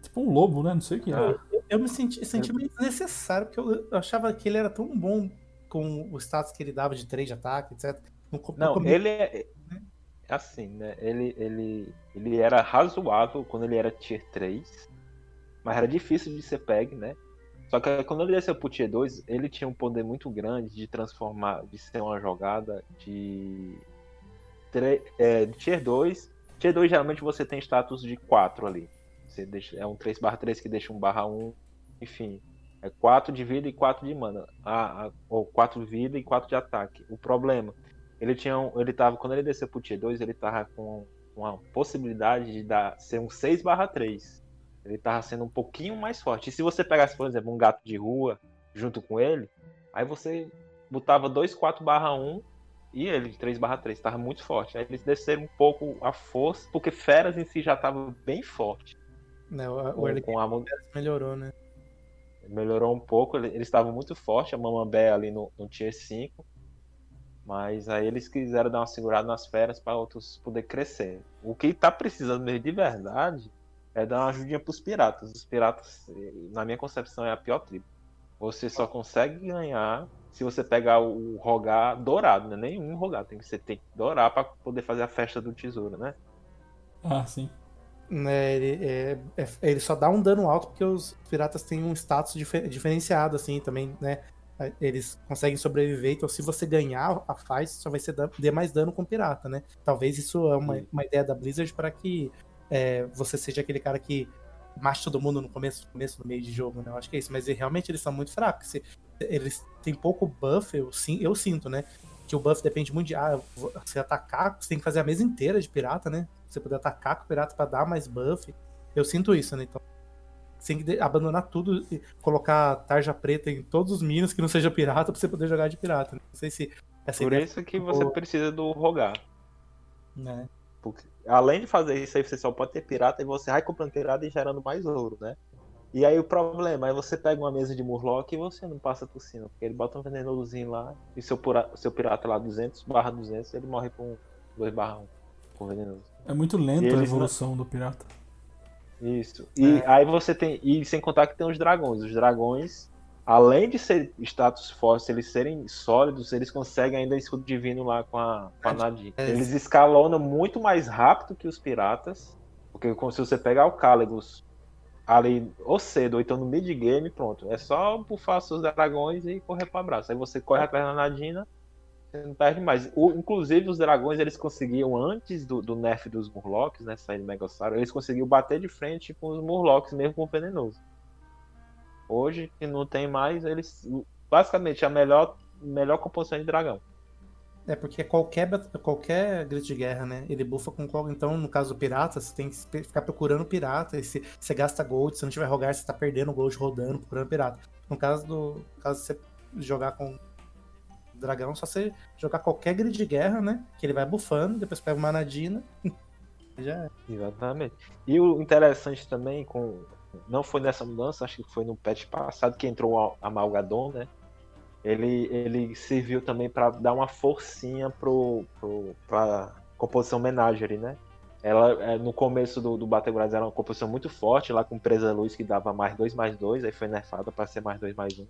Tipo um lobo, né? Não sei o que é. Eu, eu me senti, senti meio desnecessário, porque eu, eu achava que ele era tão bom com o status que ele dava de 3 de ataque, etc. No, Não, ele é assim, né? Ele, ele, ele era razoável quando ele era Tier 3, mas era difícil de ser peg, né? Só que quando ele desceu pro Tier 2, ele tinha um poder muito grande de transformar, de ser uma jogada de, é, Tier 2. Tier 2 geralmente você tem status de 4 ali. Você deixa, é um 3 3 que deixa um barra 1, enfim. É 4 de vida e 4 de mana. Ah, ah, ou 4 de vida e 4 de ataque. O problema, ele tinha um, ele tava quando ele desceu pro Tier 2, ele tava com uma possibilidade de dar ser um 6 3. Ele tava sendo um pouquinho mais forte. E se você pegasse, por exemplo, um gato de rua junto com ele, aí você botava 2 4 1 e ele de 3 3 tava muito forte. Aí eles desceram um pouco a força, porque Feras em si já tava bem forte. né, o, o Com, early com a, melhorou, né? melhorou um pouco, ele- eles estavam muito fortes, a Mamambé ali no, no Tier 5. Mas aí eles quiseram dar uma segurada nas feras para outros poder crescer. O que tá precisando mesmo de verdade é dar uma ajudinha pros piratas. Os piratas, na minha concepção, é a pior tribo. Você só consegue ganhar se você pegar o rogar dourado, né? Nenhum rogar, tem que você tem que dourar para poder fazer a festa do tesouro, né? Ah, sim. Né, ele, é- é- ele só dá um dano alto porque os piratas têm um status dife- diferenciado, assim, também, né? Eles conseguem sobreviver, então se você ganhar a fight, só vai ser dan- dê mais dano com o pirata, né? Talvez isso é uma, uma ideia da Blizzard para que é, você seja aquele cara que mate todo mundo no começo, no começo, no meio de jogo, né? Eu acho que é isso, mas realmente eles são muito fracos. Eles têm pouco buff, eu, sim- eu sinto, né? Que o buff depende muito de, ah, você atacar, você tem que fazer a mesa inteira de pirata, né? Você poder atacar com o pirata pra dar mais buff. Eu sinto isso, né? Então, você tem que abandonar tudo e colocar tarja preta em todos os minions que não seja pirata pra você poder jogar de pirata. né? Não sei se Por isso que você precisa do rogar. né? Porque, além de fazer isso aí, você só pode ter pirata e você vai comprando pirata e gerando mais ouro, né? E aí o problema é você pega uma mesa de Murloc e você não passa por cima. Porque ele bota um venenozinho lá e seu, pura- seu pirata lá 200 barra 200, ele morre com 2 barra 1 com venenoso. É muito lento a evolução do pirata. Isso. E aí você tem. E sem contar que tem os dragões. Os dragões, além de ser status forte, eles serem sólidos, eles conseguem ainda escudo divino lá com a, com a Nadine. é. Eles escalonam muito mais rápido que os piratas. Porque se você pegar o Caligos ali ou cedo, ou então no mid-game, pronto. É só bufar seus dragões e correr para abraço. Aí você corre atrás da Nadina você não perde mais. O, inclusive, os dragões, eles conseguiam, antes do, do nerf dos Murlocs, né, sair do Megasauro, eles conseguiam bater de frente com os Murlocs, mesmo com o venenoso. Hoje, que não tem mais, eles... Basicamente, a melhor, melhor composição de dragão. É porque qualquer, qualquer grito de guerra, né? Ele bufa com qual. Então, no caso do pirata, você tem que ficar procurando pirata. E se você gasta gold, se não tiver rogar, você tá perdendo gold rodando, procurando pirata. No caso do. No caso de você jogar com dragão, só você jogar qualquer grid de guerra, né? Que ele vai bufando, depois pega uma Nadina. já é. Exatamente. E o interessante também, com não foi nessa mudança, acho que foi no patch passado que entrou a Malgadon, né? Ele, ele serviu também para dar uma forcinha pro, pro, pra composição Menagerie, né? Ela, é, no começo do, do Battlegrounds era uma composição muito forte, lá com presa luz que dava mais 2 mais 2, aí foi nerfada para ser mais 2 mais 1. Um.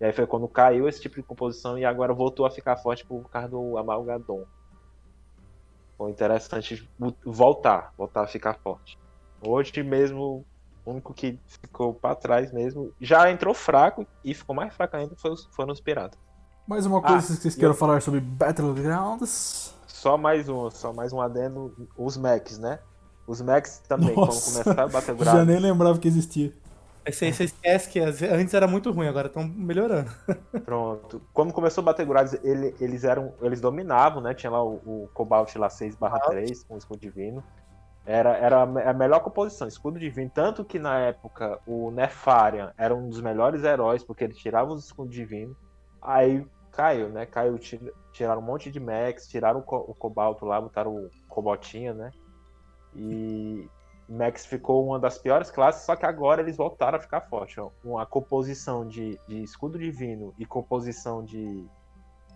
E aí foi quando caiu esse tipo de composição e agora voltou a ficar forte por causa do Amalgadon. Foi interessante voltar, voltar a ficar forte. Hoje mesmo, o único que ficou para trás mesmo, já entrou fraco e ficou mais fraco ainda foi os, foram os piratas. Mais uma coisa ah, que vocês queiram eu... falar sobre Battlegrounds? Só mais um, só mais um adendo, os mechs, né? Os mechs também, Nossa, quando começar a Battlegrounds. Já nem lembrava que existia. Você, você esquece que antes era muito ruim, agora estão melhorando. Pronto. Quando começou a bater Grades, ele, eles eram. Eles dominavam, né? Tinha lá o, o Cobalt lá 6 3 com o escudo divino. Era, era a melhor composição, escudo divino. Tanto que na época o Nefarian era um dos melhores heróis, porque ele tirava os escudos divinos. Aí caiu, né? Caiu, tiraram um monte de Max, tiraram o, o Cobalto lá, botaram o Cobaltinha, né? E, Max ficou uma das piores classes, só que agora eles voltaram a ficar forte. Ó. Uma composição de, de escudo divino e composição de.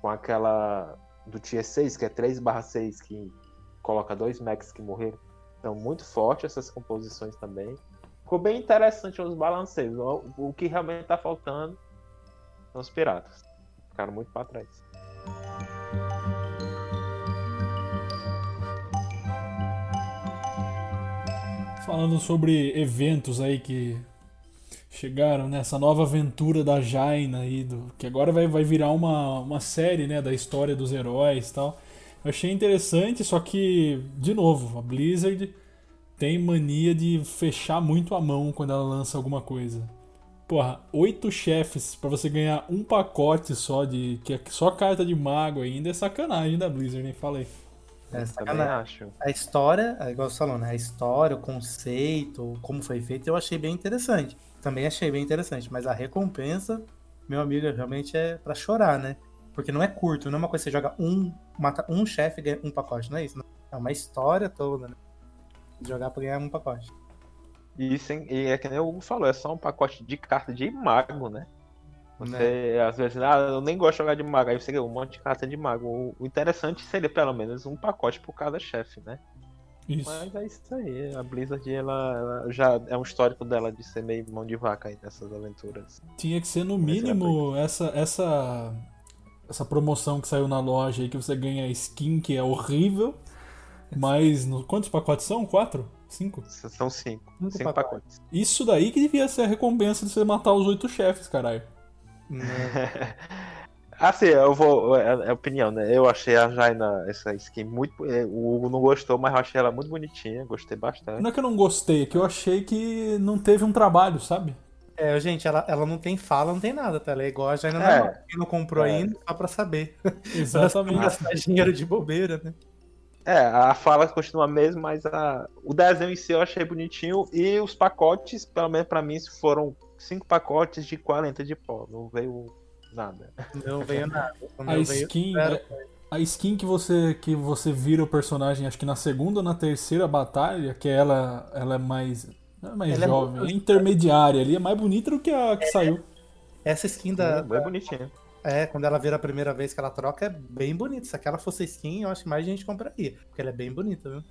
com aquela. do Tier 6, que é 3 6, que coloca dois Max que morreram. Então, muito forte essas composições também. Ficou bem interessante os balanceios. O, que realmente está faltando são os piratas. Ficaram muito para trás. Falando sobre eventos aí que chegaram nessa nova aventura da Jaina aí, do, que agora vai, vai virar uma, uma série né, da história dos heróis e tal. Achei interessante, só que, de novo, a Blizzard tem mania de fechar muito a mão quando ela lança alguma coisa. Porra, oito chefes para você ganhar um pacote só de. que é só carta de mago ainda é sacanagem da Blizzard, nem falei. É, acho. A história, é igual você falou, né? A história, o conceito, como foi feito, eu achei bem interessante. Também achei bem interessante, mas a recompensa, meu amigo, realmente é para chorar, né? Porque não é curto, não é uma coisa que você joga um, mata um chefe e ganha um pacote, não é isso? Não. É uma história toda, né? Jogar pra ganhar um pacote. E, sem, e é que nem o Hugo falou, é só um pacote de carta de mago, né? Você, né? às vezes, ah, eu nem gosto de jogar de mago, aí você ganha um monte de carta de mago. O interessante seria pelo menos um pacote por cada chefe, né? Isso. Mas é isso aí, a Blizzard ela, ela, já é um histórico dela de ser meio mão de vaca aí nessas aventuras. Tinha que ser no mínimo essa essa essa promoção que saiu na loja aí que você ganha skin que é horrível. Mas no, quantos pacotes são? Quatro? Cinco? São cinco. Cinco, cinco pacotes. pacotes. Isso daí que devia ser a recompensa de você matar os oito chefes, caralho. assim, eu vou. É, é, opinião, né? Eu achei a Jaina, essa skin muito. É, o Hugo não gostou, mas eu achei ela muito bonitinha, gostei bastante. Não é que eu não gostei, é que eu achei que não teve um trabalho, sabe? É, gente, ela, ela não tem fala, não tem nada, tá? Ela é igual a Jaina é. não, quem não comprou é. ainda, só pra saber. Exatamente. gastar dinheiro de bobeira, né? É, a fala continua a mesma, mas a... o desenho em si eu achei bonitinho e os pacotes, pelo menos pra mim, foram cinco pacotes de 40 de pó. Não veio nada. Não veio nada. a skin. Veio, a skin que você que você vira o personagem, acho que na segunda ou na terceira batalha, que ela, ela é mais. Não é mais ela é jovem, é, é intermediária ali, é mais bonita do que a que é, saiu. Essa skin da. É bonitinha. É, quando ela vira a primeira vez que ela troca, é bem bonita. Se aquela fosse skin, eu acho que mais gente compraria. Porque ela é bem bonita, viu?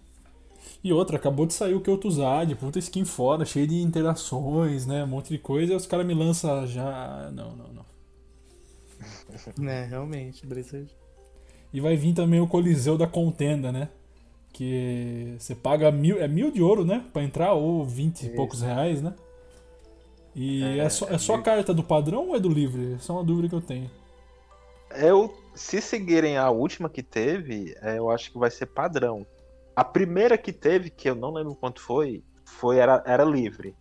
E outra, acabou de sair o que eu de puta skin foda, cheio de interações, né? Um monte de coisa, e os caras me lançam já. Não, não, não. É, realmente, Blizzard. E vai vir também o Coliseu da Contenda, né? Que você paga mil, é mil de ouro, né? Pra entrar, ou vinte e poucos reais, né? E é, é só, é só a carta do padrão ou é do livre? Essa é uma dúvida que eu tenho. Eu, se seguirem a última que teve, é, eu acho que vai ser padrão. A primeira que teve, que eu não lembro quanto foi, foi era, era livre.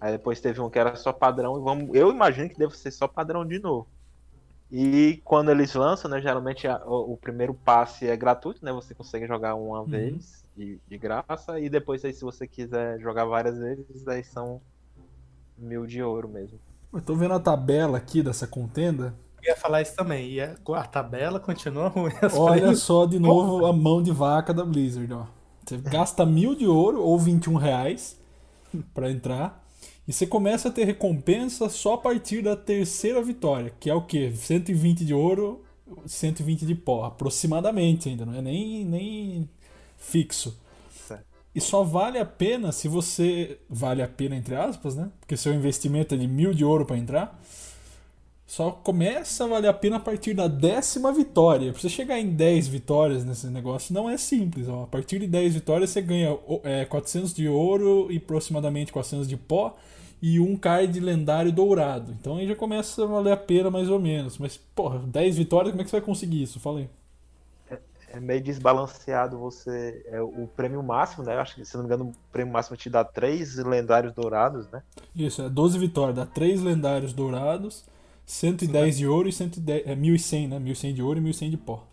Aí depois teve um que era só padrão e vamos, eu imagino que deve ser só padrão de novo. E quando eles lançam, né, geralmente a, o, o, primeiro passe é gratuito, né? Você consegue jogar uma uhum. vez de, de, graça e depois aí se você quiser jogar várias vezes, aí são mil de ouro mesmo. Eu tô vendo a tabela aqui dessa contenda. Eu ia falar isso também. E a, a tabela continua ruim. Olha só de novo a mão de vaca da Blizzard, ó. Você gasta mil de ouro ou 21 reais para entrar. E você começa a ter recompensa só a partir da terceira vitória, que é o quê? 120 de ouro, 120 de pó, aproximadamente ainda, não é nem, nem fixo. E só vale a pena se você. Vale a pena, entre aspas, né? Porque seu investimento é de mil de ouro para entrar. Só começa a valer a pena a partir da décima vitória. Pra você chegar em 10 vitórias nesse negócio não é simples. Ó. A partir de 10 vitórias você ganha é, 400 de ouro e aproximadamente 400 de pó e um card lendário dourado. Então aí já começa a valer a pena mais ou menos. Mas, porra, 10 vitórias, como é que você vai conseguir isso? Fala aí. É, é meio desbalanceado você. É o prêmio máximo, né? Acho que, se não me engano, o prêmio máximo te dá 3 lendários dourados, né? Isso, é 12 vitórias, dá 3 lendários dourados, 110 Sim, de ouro e 110, é 1100, né? 1100 de ouro e 1100 de pó.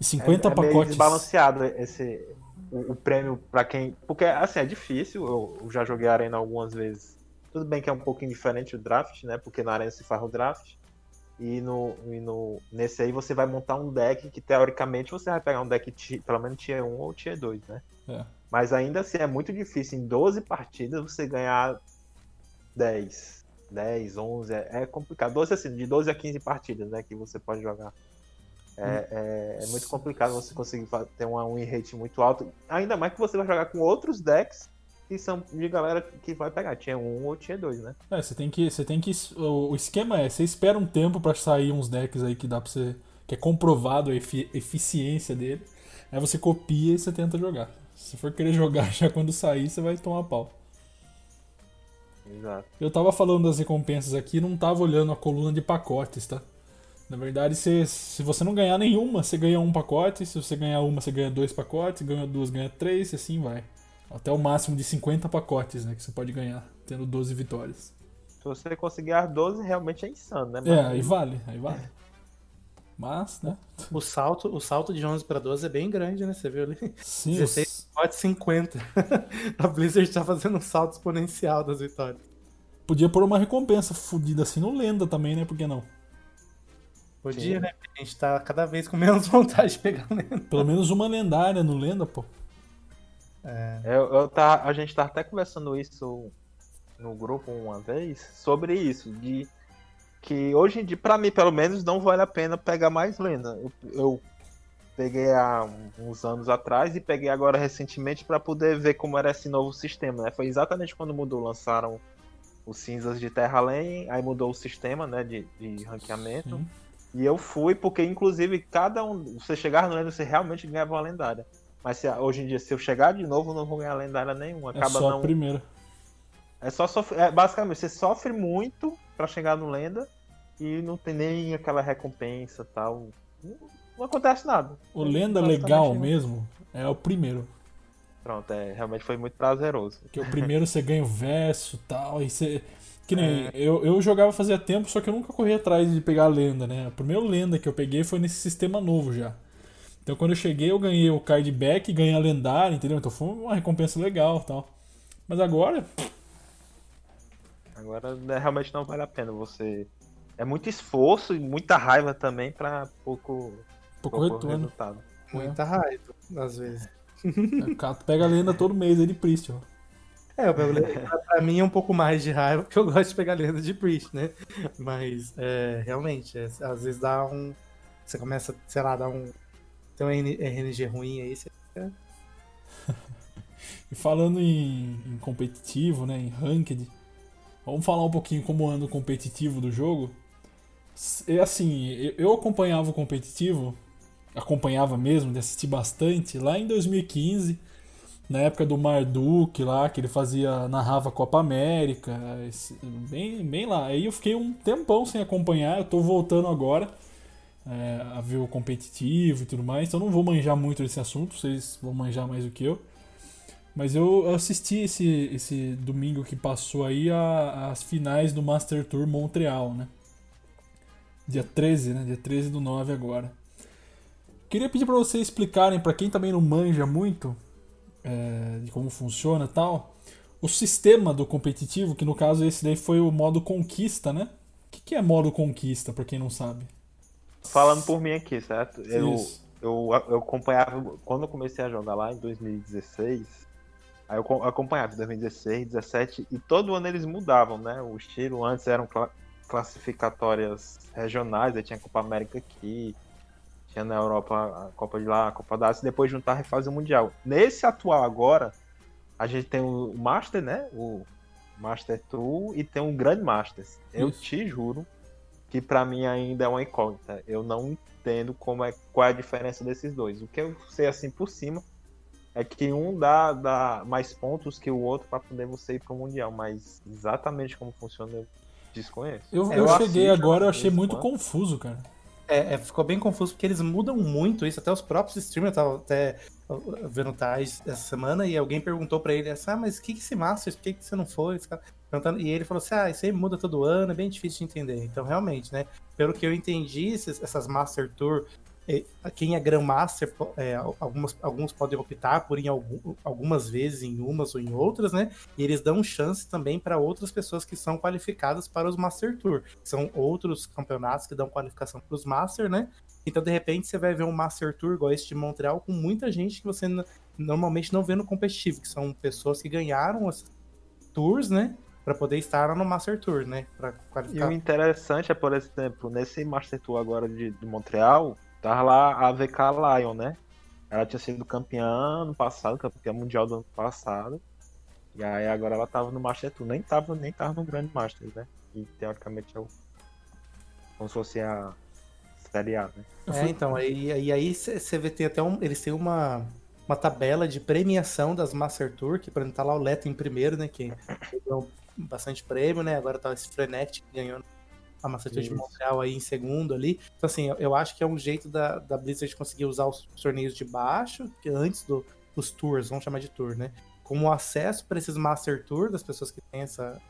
E 50 é, é pacotes. Meio desbalanceado esse. O, o prêmio para quem. Porque, assim, é difícil. Eu, eu já joguei Arena algumas vezes tudo bem que é um pouquinho diferente o draft, né? Porque na arena se faz o draft. E, no, e no, nesse aí você vai montar um deck que teoricamente você vai pegar um deck pelo menos tier 1 ou tier 2, né? É. Mas ainda assim é muito difícil em 12 partidas você ganhar 10. 10, 11, é, é complicado. 12 assim, de 12 a 15 partidas, né? Que você pode jogar. É, é, é, muito complicado você conseguir ter uma win rate muito alto. Ainda mais que você vai jogar com outros decks que são de galera que vai pegar. Tinha um ou tinha dois, né? É, você tem que. Você tem que. O esquema é, você espera um tempo para sair uns decks aí que dá pra você. que é comprovado a efi eficiência dele. Aí você copia e você tenta jogar. Se for querer jogar já quando sair, você vai tomar pau. Exato. Eu tava falando das recompensas aqui, não tava olhando a coluna de pacotes, tá? Na verdade, se, se você não ganhar nenhuma, você ganha um pacote. Se você ganhar uma, você ganha dois pacotes. Ganha duas, ganha três, e assim vai. Até o máximo de 50 pacotes, né? Que você pode ganhar, tendo 12 vitórias. Se você conseguir as 12, realmente é insano, né? É, aí vale, aí vale. Mas, né? O salto, o salto de 11 para 12 é bem grande, né? Você viu ali? Sim. 16 pacotes, 50. A Blizzard tá fazendo um salto exponencial das vitórias. Podia pôr uma recompensa fodida assim no Lenda também, né? Por que não? Podia, Sim. né? A gente tá cada vez com menos vontade de pegar lenda. Pelo menos uma lendária no Lenda, pô. É. Eu, eu tá, a gente tá até conversando isso no grupo uma vez sobre isso, de que hoje em dia, pra mim pelo menos, não vale a pena pegar mais lenda. Eu, eu peguei há uns anos atrás e peguei agora recentemente para poder ver como era esse novo sistema, né? Foi exatamente quando mudou, lançaram os cinzas de Terra Além, aí mudou o sistema, né, de, de ranqueamento. Sim. E eu fui porque, inclusive, cada um. Você chegar no lenda, você realmente ganhava uma lendária. Mas se, hoje em dia, se eu chegar de novo, não vou ganhar lendária nenhuma. É Acaba é só não... a primeira. É só sofrer. É, basicamente, você sofre muito para chegar no lenda e não tem nem aquela recompensa tal. Não, não acontece nada. O lenda legal mesmo é o primeiro. Pronto, é, realmente foi muito prazeroso. Porque o primeiro você ganha o verso tal, e você. Que nem é. eu, eu jogava fazia tempo, só que eu nunca corri atrás de pegar a lenda, né? O primeiro lenda que eu peguei foi nesse sistema novo já. Então quando eu cheguei, eu ganhei o card back, ganhei a lendária, entendeu? Então foi uma recompensa legal tal. Mas agora. Agora né, realmente não vale a pena você. É muito esforço e muita raiva também pra pouco, pouco, pouco retorno. resultado. Muita raiva, às vezes. É, o cara pega a lenda todo mês aí de Priest, ó. É, o problema pra mim é um pouco mais de raiva, porque eu gosto de pegar lenda de Priest, né? Mas, é, realmente, é, às vezes dá um. Você começa, sei lá, dá um tem um RNG ruim aí, você fica... E falando em, em, competitivo, né, em ranked, vamos falar um pouquinho como anda o competitivo do jogo. É assim, eu acompanhava o competitivo, acompanhava mesmo, assisti bastante, lá em 2015, na época do Marduk lá, que ele fazia, narrava Copa América, bem, bem lá. Aí eu fiquei um tempão sem acompanhar, eu tô voltando agora. é, a ver o competitivo e tudo mais, então não vou manjar muito desse assunto, vocês vão manjar mais do que eu. Mas eu assisti esse, esse domingo que passou aí a, as finais do Master Tour Montreal, né? Dia 13, né? Dia 13 do 9 agora. Queria pedir para vocês explicarem, para quem também não manja muito é, de como funciona e tal, o sistema do competitivo, que no caso esse daí foi o modo conquista, né? O que, que é modo conquista, para quem não sabe? Falando por mim aqui, certo? Eu, eu, eu acompanhava, quando eu comecei a jogar lá em 2016, aí eu acompanhava em 2016, 2017, e todo ano eles mudavam, né? O estilo antes eram classificatórias regionais, aí tinha a Copa América aqui, tinha na Europa a Copa de lá, a Copa da Ásia, depois juntar e fazer o Mundial. Nesse atual agora, a gente tem o Master, né? O Master Tour e tem um Grand Masters. Eu te juro que para mim ainda é uma incógnita. Eu não entendo como é, qual é a diferença desses dois. O que eu sei assim por cima é que um dá, dá mais pontos que o outro para poder você ir para o Mundial, mas exatamente como funciona eu desconheço. Eu, eu, eu cheguei agora, eu achei muito confuso, cara. É, é, ficou bem confuso porque eles mudam muito isso. Até os próprios streamers, eu tava até vendo Tais essa semana e alguém perguntou para ele assim: Ah, mas o que, que esse Masters? Por que, que você não foi? E ele falou assim: Ah, isso aí muda todo ano, é bem difícil de entender. Então, realmente, né? Pelo que eu entendi, essas Master Tour quem é Grandmaster, é, algumas, alguns podem optar por ir algum, algumas vezes em umas ou em outras, né? E eles dão chance também para outras pessoas que são qualificadas para os Master Tour. São outros campeonatos que dão qualificação para os Master, né? Então, de repente, você vai ver um Master Tour igual esse de Montreal com muita gente que você normalmente não vê no competitivo, que são pessoas que ganharam as tours, né? para poder estar no Master Tour, né? E o interessante é, por exemplo, nesse Master Tour agora de, de Montreal, Tava lá a VK Lion, né? Ela tinha sido campeã ano passado, campeã mundial do ano passado. E aí agora ela tava no Master Tour. Nem tava, nem tava no Grande Master, né? E teoricamente é o. Como se fosse a Série A, né? É, então, e, e aí você vê tem até um. Eles têm uma, uma tabela de premiação das Master Tour, que por exemplo tá lá o Leto em primeiro, né? Que ganhou bastante prêmio, né? Agora tá esse Frenet que ganhou a Master de Montreal aí em segundo ali. Então, assim, eu, eu, acho que é um jeito da, da Blizzard conseguir usar os torneios de baixo, que antes do, dos tours, vamos chamar de tour, né? Como acesso para esses Master Tours, das pessoas que têm essa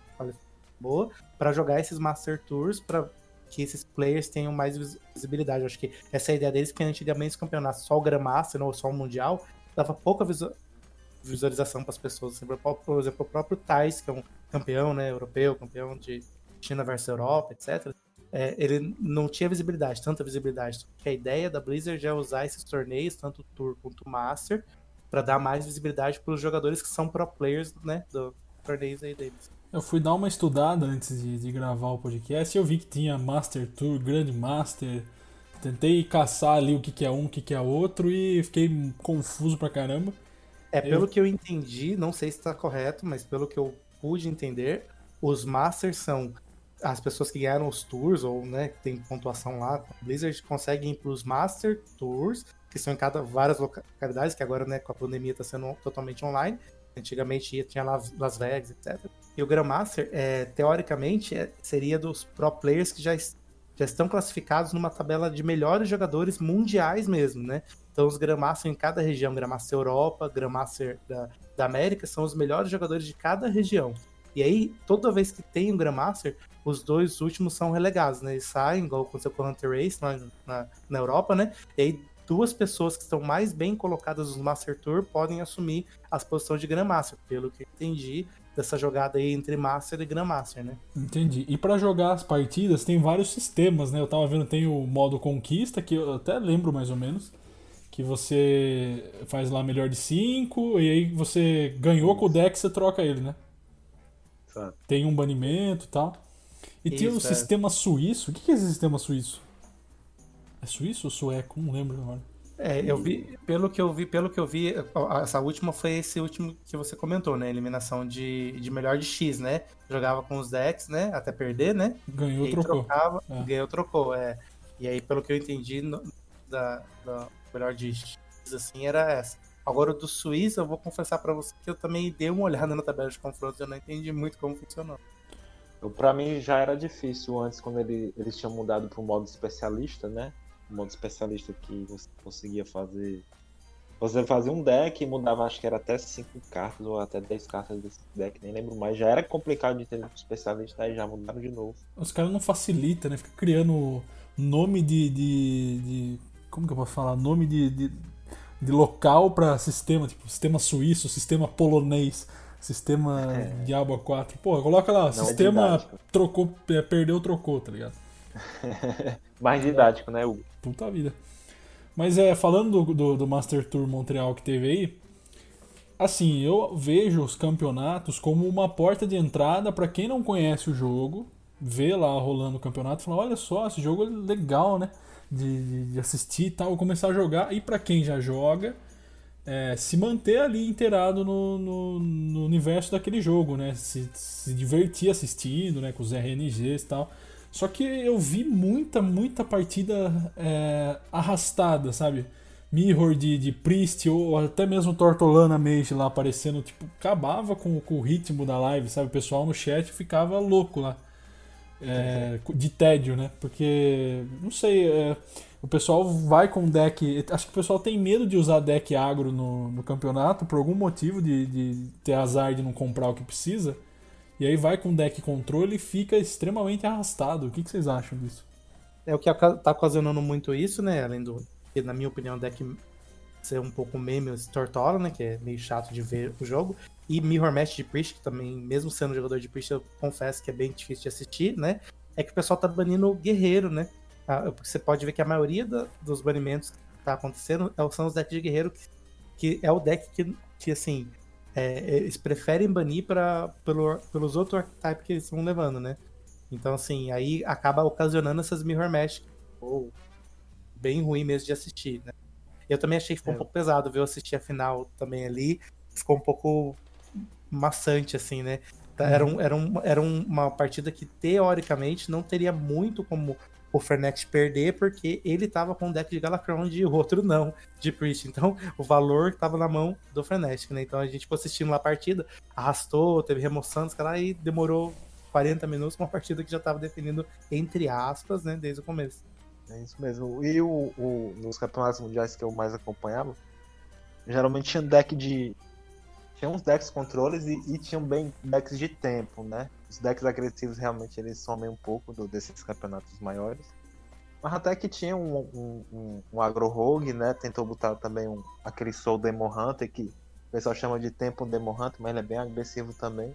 boa, para jogar esses Master Tours, para que esses players tenham mais visibilidade. Eu acho que essa é a ideia deles, que antigamente os campeonatos, só o Grandmaster ou só o Mundial, dava pouca visualização para as pessoas. Por exemplo, o próprio Thais, que é um campeão né, europeu, campeão de China versus Europa, etc., é, ele não tinha visibilidade, tanta visibilidade. Que a ideia da Blizzard é usar esses torneios, tanto o Tour quanto o Master, para dar mais visibilidade para os jogadores que são pro players, né, do torneios aí deles. Eu fui dar uma estudada antes de, de gravar o podcast e eu vi que tinha Master Tour, Grand Master. Tentei caçar ali o que, que é um, o que, que é outro e fiquei confuso pra caramba. É, pelo eu... que eu entendi, não sei se está correto, mas pelo que eu pude entender, os Masters são as pessoas que ganharam os tours, ou né, que tem pontuação lá, Blizzard conseguem ir os Master Tours, que são em cada várias localidades, que agora né, com a pandemia está sendo totalmente online. Antigamente tinha Las Vegas, etc. E o Grandmaster, é, teoricamente, é, seria dos pro players que já, já estão classificados numa tabela de melhores jogadores mundiais mesmo, né? Então os Grandmaster em cada região, Grandmaster Europa, Grandmaster da, da América, são os melhores jogadores de cada região. E aí, toda vez que tem um Grandmaster, os dois últimos são relegados, né? Eles saem, igual aconteceu com o Hunter Race na, na, na Europa, né? E aí, duas pessoas que estão mais bem colocadas no Master Tour podem assumir as posições de Grandmaster, pelo que entendi dessa jogada aí entre Master e Grandmaster, né? Entendi. E para jogar as partidas tem vários sistemas, né? Eu tava vendo, tem o modo conquista, que eu até lembro mais ou menos, que você faz lá melhor de 5, e aí você ganhou com o deck, você troca ele, né? Tem um banimento e tal. E Isso, tem o é. sistema suíço. O que é esse sistema suíço? É suíço ou sueco? Não lembro agora. É, eu vi, pelo que eu vi, pelo que eu vi, essa última foi esse último que você comentou, né? Eliminação de, de melhor de X, né? Jogava com os decks, né? Até perder, né? Ganhou, trocou. Trocava, é. Ganhou, trocou, é. E aí, pelo que eu entendi, no, da, da melhor de X, assim, era essa. Agora, o do Suíça, eu vou confessar para você que eu também dei uma olhada na tabela de confrontos eu não entendi muito como funcionou. Para mim já era difícil antes, quando ele, eles tinham mudado para o modo especialista, né? modo especialista que você conseguia fazer. Você fazia um deck e mudava, acho que era até 5 cartas ou até 10 cartas desse deck, nem lembro mais. Já era complicado de ter um especialista, aí já mudaram de novo. Os caras não facilitam, né? Fica criando nome de. de, de como que eu posso falar? Nome de, de, de local para sistema, tipo sistema suíço, sistema polonês. Sistema é. Diabo 4. Pô, coloca lá, não é sistema é trocou, perdeu, trocou, tá ligado? Mais didático, né, Hugo? Puta vida. Mas é, falando do, do, do, Master Tour Montreal que teve aí, assim, eu vejo os campeonatos como uma porta de entrada para quem não conhece o jogo, vê lá rolando o campeonato e fala, olha só, esse jogo é legal, né? De, de, de assistir e tal, começar a jogar. E para quem já joga, é, se manter ali inteirado no, no, no, universo daquele jogo, né? Se, se divertir assistindo, né? Com os RNGs e tal. Só que eu vi muita, muita partida é, arrastada, sabe? Mirror de, de Priest ou até mesmo Tortolana Mage lá aparecendo, tipo, acabava com, com o ritmo da live, sabe? O pessoal no chat ficava louco lá. É, de tédio, né? Porque, não sei, é, o pessoal vai com deck. Acho que o pessoal tem medo de usar deck agro no, no campeonato por algum motivo de, de ter azar de não comprar o que precisa. E aí vai com deck controle e fica extremamente arrastado. O que, que vocês acham disso? É o que tá ocasionando muito isso, né? Além do, na minha opinião, o deck ser um pouco meme Tortola, né? Que é meio chato de ver o jogo. E Mirror Match de Priest, que também, mesmo sendo jogador de Priest, eu confesso que é bem difícil de assistir, né? É que o pessoal tá banindo o guerreiro, né? Ah, você pode ver que a maioria da, dos banimentos que tá acontecendo é são os decks de guerreiro, que, que é o deck que, que assim, é, eles preferem banir pra, pelo, pelos outros archetypes que eles estão levando, né? Então, assim, aí acaba ocasionando essas mirror match, ou bem ruim mesmo de assistir, né? Eu também achei que ficou é. um pouco pesado ver eu assistir a final também ali, ficou um pouco maçante, assim, né? Era, uhum. um, era, um, era uma partida que, teoricamente, não teria muito como o Fernet perder porque ele tava com o deck de Galacron e o outro não, de Priest. Então o valor tava na mão do Frenetic, né? Então a gente ficou assistindo lá a partida, arrastou, teve remoção, cara, e demorou 40 minutos uma partida que já tava definindo, entre aspas, né, desde o começo. É isso mesmo. E o, o, nos campeonatos mundiais que eu mais acompanhava, geralmente tinha deck de. Tinha uns decks controles e, e tinham bem decks de tempo, né? Os decks agressivos realmente eles somem um pouco do, desses campeonatos maiores. Mas até que tinha um, um, um, um Agro Rogue, né? Tentou botar também um, aquele Soul Demon Hunter, que o pessoal chama de Tempo Demon Hunter, mas ele é bem agressivo também.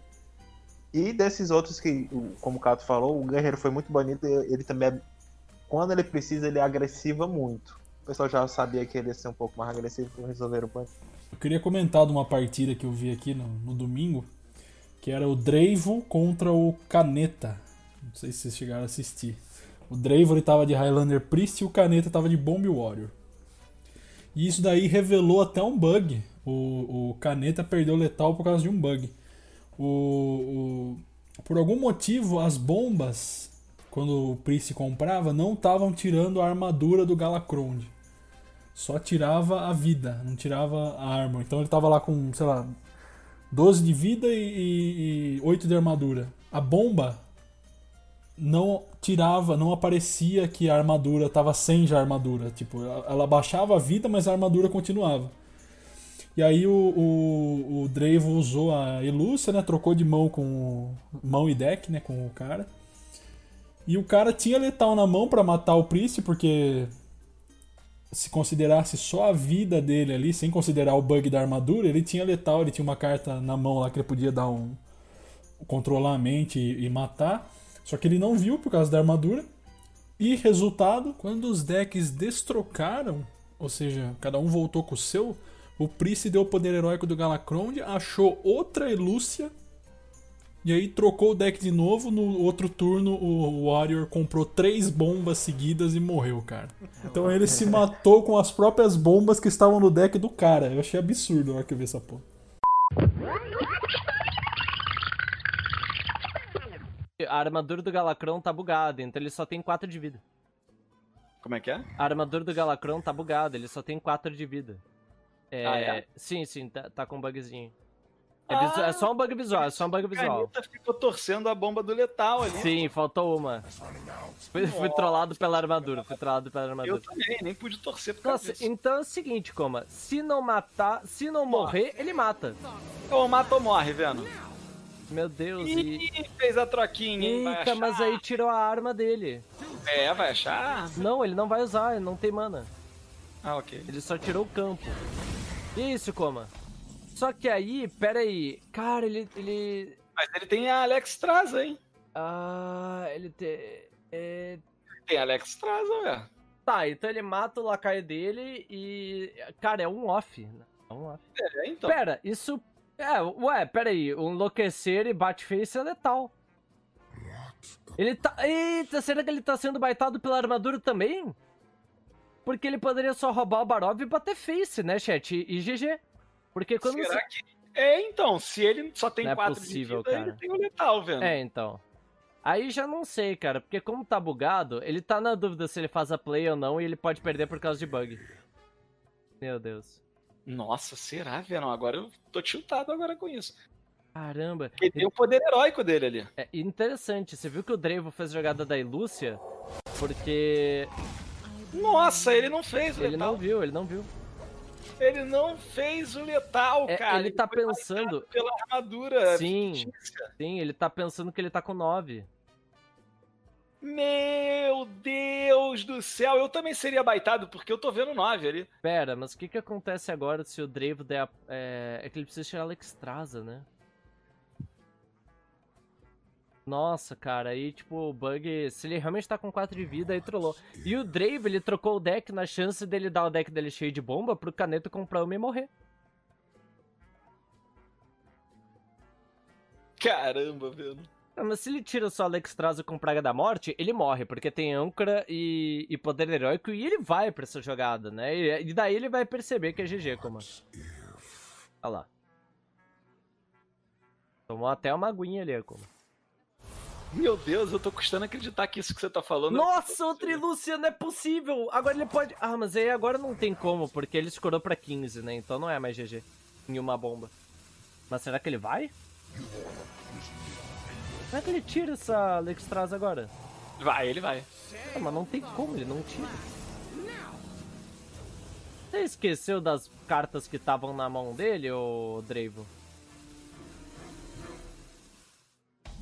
E desses outros que, como o Cato falou, o Guerreiro foi muito banido, ele também é, Quando ele precisa, ele agressiva muito. O pessoal já sabia que ele ia ser um pouco mais agressivo, então resolveram banir. Eu queria comentar de uma partida que eu vi aqui no, no domingo, que era o Dreivo contra o Caneta. Não sei se vocês chegaram a assistir. O Dreivo ele de Highlander Priest e o Caneta tava de Bomb Warrior. E isso daí revelou até um bug. O, o Caneta perdeu letal por causa de um bug. O, o, por algum motivo, as bombas, quando o Priest comprava, não estavam tirando a armadura do Galacrond. Só tirava a vida, não tirava a arma. Então ele tava lá com, sei lá, 12 de vida e, e 8 de armadura. A bomba não tirava, não aparecia que a armadura estava sem já armadura. Tipo, ela baixava a vida, mas a armadura continuava. E aí o, o, o usou a Elúcia, né? Trocou de mão com mão e deck, né? Com o cara. E o cara tinha letal na mão para matar o Priest, porque se considerasse só a vida dele ali, sem considerar o bug da armadura, ele tinha letal, ele tinha uma carta na mão lá que ele podia dar um. controlar a mente e, e matar. Só que ele não viu por causa da armadura. E resultado, quando os decks destrocaram, ou seja, cada um voltou com o seu, o Priest deu o poder heróico do Galacrond, achou outra Elúcia e aí trocou o deck de novo. No outro turno, o Warrior comprou três bombas seguidas e morreu, cara. Então ele se matou com as próprias bombas que estavam no deck do cara. Eu achei absurdo na hora que eu vi essa porra. A armadura do Galacron tá bugada, então ele só tem 4 de vida. Como é que é? A armadura do Galacron tá bugada, ele só tem 4 de vida. É... Ah, é? Sim, sim, tá, tá com um bugzinho. É, é só um bug visual, é só um bug A visual. Anitta ficou torcendo a bomba do letal ali. Sim, faltou uma. Fui, fui trollado pela armadura, fui trollado pela Eu armadura. também, nem pude torcer por causa Nossa, disso. então é o seguinte, Coma. Se não matar, se não morrer, ele mata. Ou mata ou morre, vendo? Meu Deus, e. Ih, fez a troquinha, hein? Eita, mas aí tirou a arma dele. É, vai achar. Não, ele não vai usar, ele não tem mana. Ah, ok. Ele só tirou o campo. E isso, Coma? Só que aí, pera aí. Cara, ele. ele. Mas ele tem a Alex Traza, hein? Ah. Ele tem. É... Tem a Alex Traza, ué. Tá, então ele mata o lacaio dele e. Cara, é um off. né? É um off. É, então. Pera, isso. É, ué, pera aí. O enlouquecer e bate-face é letal. Ele tá. Eita, será que ele tá sendo baitado pela armadura também? Porque ele poderia só roubar o Barov e bater face, né, chat? E, e GG. Porque quando Será você. que. É, então, se ele só tem Não é 4 possível, de vida, cara. ele tem o letal, vendo? É, então. Aí já não sei, cara, porque como tá bugado, ele tá na dúvida se ele faz a play ou não e ele pode perder por causa de bug. Meu Deus. Nossa, será, vendo? Agora eu tô tiltado agora com isso. Caramba. Porque tem o poder heróico dele ali. É interessante, você viu que o Draven fez a jogada da Ilúcia? Porque Nossa, ele não fez o ele letal. não viu, ele não viu. Ele não fez o letal, É, cara. ele tá foi pensando- Pela armadura. Sim. fictícia. Sim, ele tá pensando que ele tá com 9. Meu Deus do céu, eu também seria baitado, porque eu tô vendo 9 ali. Pera, mas o que que acontece agora se o Draven der a... É, é que ele precisa tirar Alex Traza, né? Nossa, cara, aí tipo, o bug, se ele realmente tá com 4 de vida, aí trollou. E o Drave, ele trocou o deck na chance dele dar o deck dele cheio de bomba pro Caneto comprar uma e morrer. Caramba, velho. Ah, mas se ele tira só Alex Traza com Praga da Morte, ele morre, porque tem âncora e, e poder heróico, e ele vai pra essa jogada, né? E, e daí ele vai perceber que é GG, como. Olha lá. Tomou até uma aguinha ali, como. Meu Deus, eu tô custando acreditar que isso que você tá falando. Nossa, o Trilúcia não é possível! Agora ele pode. Ah, mas aí agora não tem como, porque ele escorou pra 15, né? Então não é mais GG. Em uma bomba. Mas será que ele vai? Será que ele tira essa Alex Traza agora? Vai, ele vai. Ah, mas não tem como, ele não tira. Você esqueceu das cartas que estavam na mão dele, ô Draven?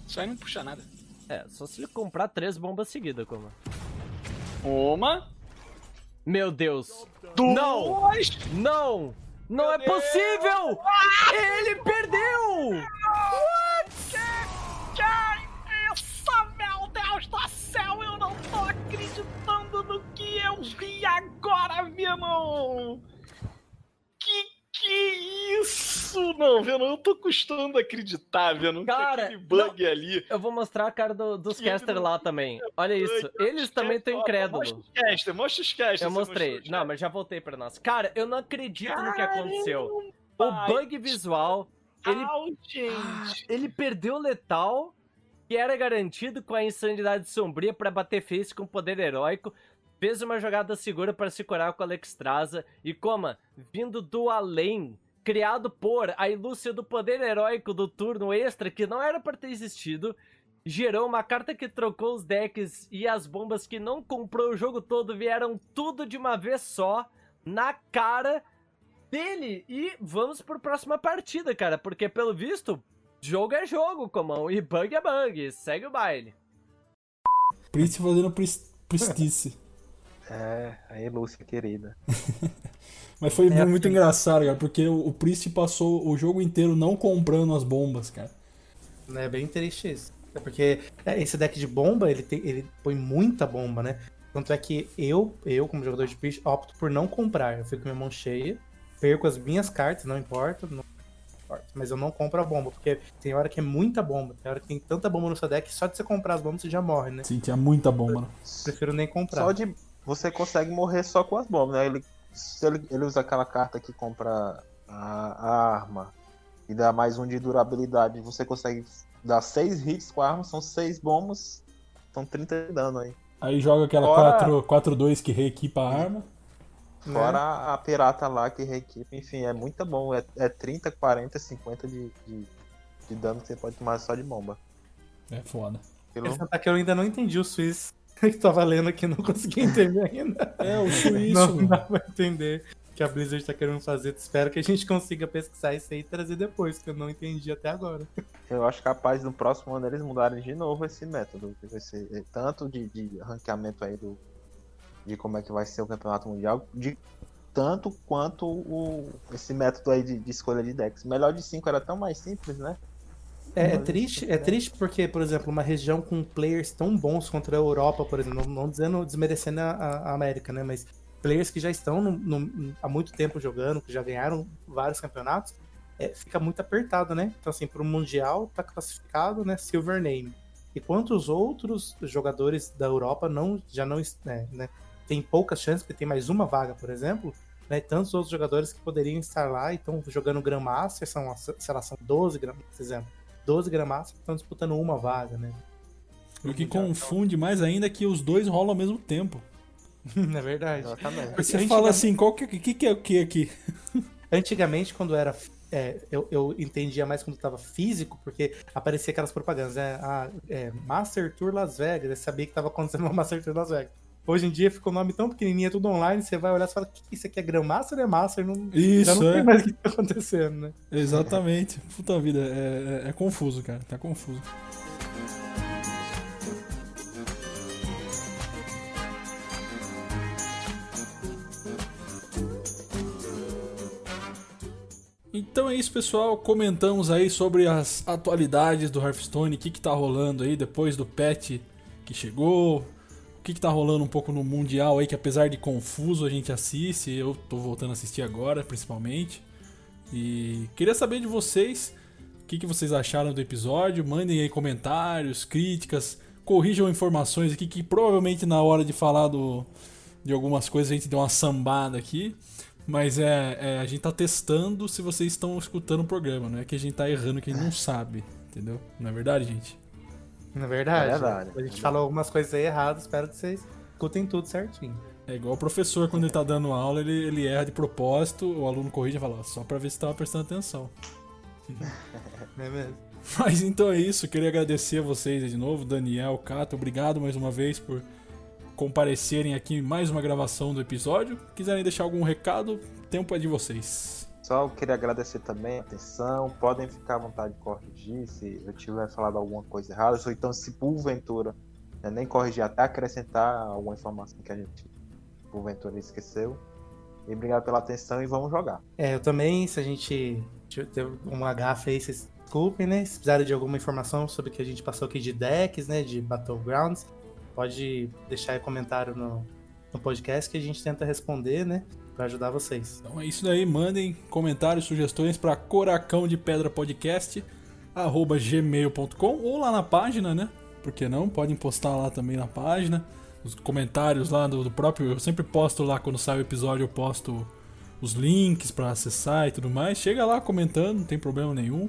Isso aí não puxa nada. É, só se ele comprar três bombas seguidas, como. Uma. Meu Deus! Duas. Não! Não! Não Meu é Deus! possível! Ele perdeu! Que, que isso, meu Deus do céu! Eu não tô acreditando no que eu vi agora, meu irmão! Que isso? Não, vendo? Eu tô custando acreditar, vendo? Cara, que aquele bug ali. Eu vou mostrar a cara do- dos ele caster não lá também. Olha isso, eles também estão Mostra incrédulos. os caster, mostra os caster. Eu mostrei. Não, mas já voltei pra nós. Cara, eu não acredito no que aconteceu. O bug visual, ele Au, gente. Ele perdeu o letal, que era garantido com a insanidade sombria pra bater face com poder heróico. Fez uma jogada segura para se curar com Alex Traza. E coma, vindo do além, criado por a ilúcia do poder heróico do turno extra, que não era para ter existido. Gerou uma carta que trocou os decks e as bombas que não comprou o jogo todo vieram tudo de uma vez só, na cara dele. E vamos pro próxima partida, cara, porque pelo visto, jogo é jogo, comão, e bug é bug. Segue o baile. Priest fazendo pris- pristice. É, aí, Lúcia, querida. Mas foi É muito assim. engraçado, cara, porque o, o Priest passou o jogo inteiro não comprando as bombas, cara. É bem triste isso. É porque é, esse deck de bomba, ele, tem, ele põe muita bomba, né? Tanto é que eu, eu como jogador de Priest, opto por não comprar. Eu fico com minha mão cheia, perco as minhas cartas, não importa, não importa. Mas eu não compro a bomba, porque tem hora que é muita bomba. Tem hora que tem tanta bomba no seu deck, só de você comprar as bombas você já morre, né? Sim, tinha muita bomba, né? Prefiro nem comprar. Só de. Você consegue morrer só com as bombas, né? Ele, se ele, ele usa aquela carta que compra a, a arma e dá mais um de durabilidade, você consegue dar seis hits com a arma, são seis bombas, são 30 de dano aí. Aí joga aquela Fora- 4 4-2 que reequipa a arma. Fora a, a pirata lá que reequipa, enfim, é muito bom. É, é 30, 40, 50 de, de, de dano que você pode tomar só de bomba. É foda. Pelo... Esse ataque eu ainda não entendi o Swiss que tava lendo aqui, não consegui entender ainda. É, o suíço. Não mano. dá pra entender o que a Blizzard tá querendo fazer. Espero que a gente consiga pesquisar isso aí e trazer depois, que eu não entendi até agora. Eu acho capaz no próximo ano eles mudarem de novo esse método. Que vai ser eh, tanto de, de ranqueamento aí do. De como é que vai ser o campeonato mundial. De tanto quanto o, esse método aí de, de escolha de decks. Melhor de 5 era tão mais simples, né? É, é triste, é triste porque, por exemplo, uma região com players tão bons contra a Europa, por exemplo, não, não dizendo desmerecendo a, a América, né? Mas players que já estão no- no- há muito tempo jogando, que já ganharam vários campeonatos, é, fica muito apertado, né? Então, assim, pro Mundial tá classificado, né? Silver Name. E quantos outros jogadores da Europa não já não né, né, tem poucas chances, porque tem mais uma vaga, por exemplo, né? Tantos outros jogadores que poderiam estar lá e estão jogando Grandmaster, são, sei lá, são 12 Grandmaster, por exemplo. 12 Grandmaster que estão disputando uma vaga, né? O que confunde mais ainda é que os dois rolam ao mesmo tempo. é verdade. Exatamente. Você Antigamente- fala assim, qual que, que, que é o que aqui? Antigamente, quando era. é, eu, eu entendia mais quando tava físico, porque aparecia aquelas propagandas, né? Ah, é, Master Tour Las Vegas, eu sabia que tava acontecendo uma Master Tour Las Vegas. Hoje em dia ficou o nome tão pequenininho, é tudo online, você vai olhar e fala, "Que isso aqui é Grandmaster ou é Master? Não, já Isso, não é. tem mais o que tá acontecendo, né? Exatamente. Puta vida, é, é- é confuso, cara. Tá confuso. Então é isso, pessoal. Comentamos aí sobre as atualidades do Hearthstone, o que, que tá rolando aí depois do patch que chegou, que, que tá rolando um pouco no Mundial aí, que apesar de confuso a gente assiste, eu tô voltando a assistir agora, principalmente. E queria saber de vocês o que, que vocês acharam do episódio. Mandem aí comentários, críticas, corrijam informações aqui que provavelmente na hora de falar do, de algumas coisas a gente deu uma sambada aqui. Mas é, é, a gente tá testando se vocês estão escutando o programa, não é que a gente tá errando que a gente não sabe, entendeu? Não é verdade, gente? Na verdade. É verdade. A gente falou algumas coisas aí erradas, espero que vocês escutem tudo certinho. É igual o professor, quando ele tá dando aula, ele, ele erra de propósito, o aluno corrige e fala, ó, só pra ver se tava prestando atenção. Não é mesmo? Mas então é isso, queria agradecer a vocês de novo, Daniel, Cato, obrigado mais uma vez por comparecerem aqui em mais uma gravação do episódio. Quiserem deixar algum recado, o tempo é de vocês. Eu queria agradecer também a atenção. Podem ficar à vontade de corrigir se eu tiver falado alguma coisa errada. Ou então, se porventura, né, nem corrigir, até acrescentar alguma informação que a gente porventura esqueceu. E obrigado pela atenção e vamos jogar. É, eu também, se a gente teve uma gafe aí, vocês desculpem, né? Se precisarem de alguma informação sobre o que a gente passou aqui de decks, né? De Battlegrounds, pode deixar aí comentário no, no podcast que a gente tenta responder, né? Pra ajudar vocês. Então é isso daí, mandem comentários, sugestões para coracão de pedra podcast arroba gmail.com ou lá na página, né? Por que não? Podem postar lá também na página. Os comentários lá do, do próprio. Eu sempre posto lá quando sai o episódio, eu posto os links para acessar e tudo mais. Chega lá comentando, não tem problema nenhum.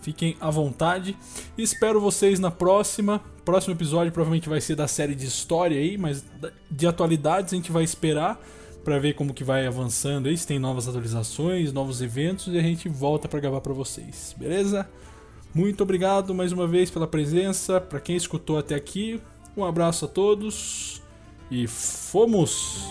Fiquem à vontade. Espero vocês na próxima. Próximo episódio provavelmente vai ser da série de história aí, mas de atualidades a gente vai esperar para ver como que vai avançando aí, se tem novas atualizações, novos eventos e a gente volta para gravar para vocês, beleza? Muito obrigado mais uma vez pela presença, para quem escutou até aqui. Um abraço a todos e fomos!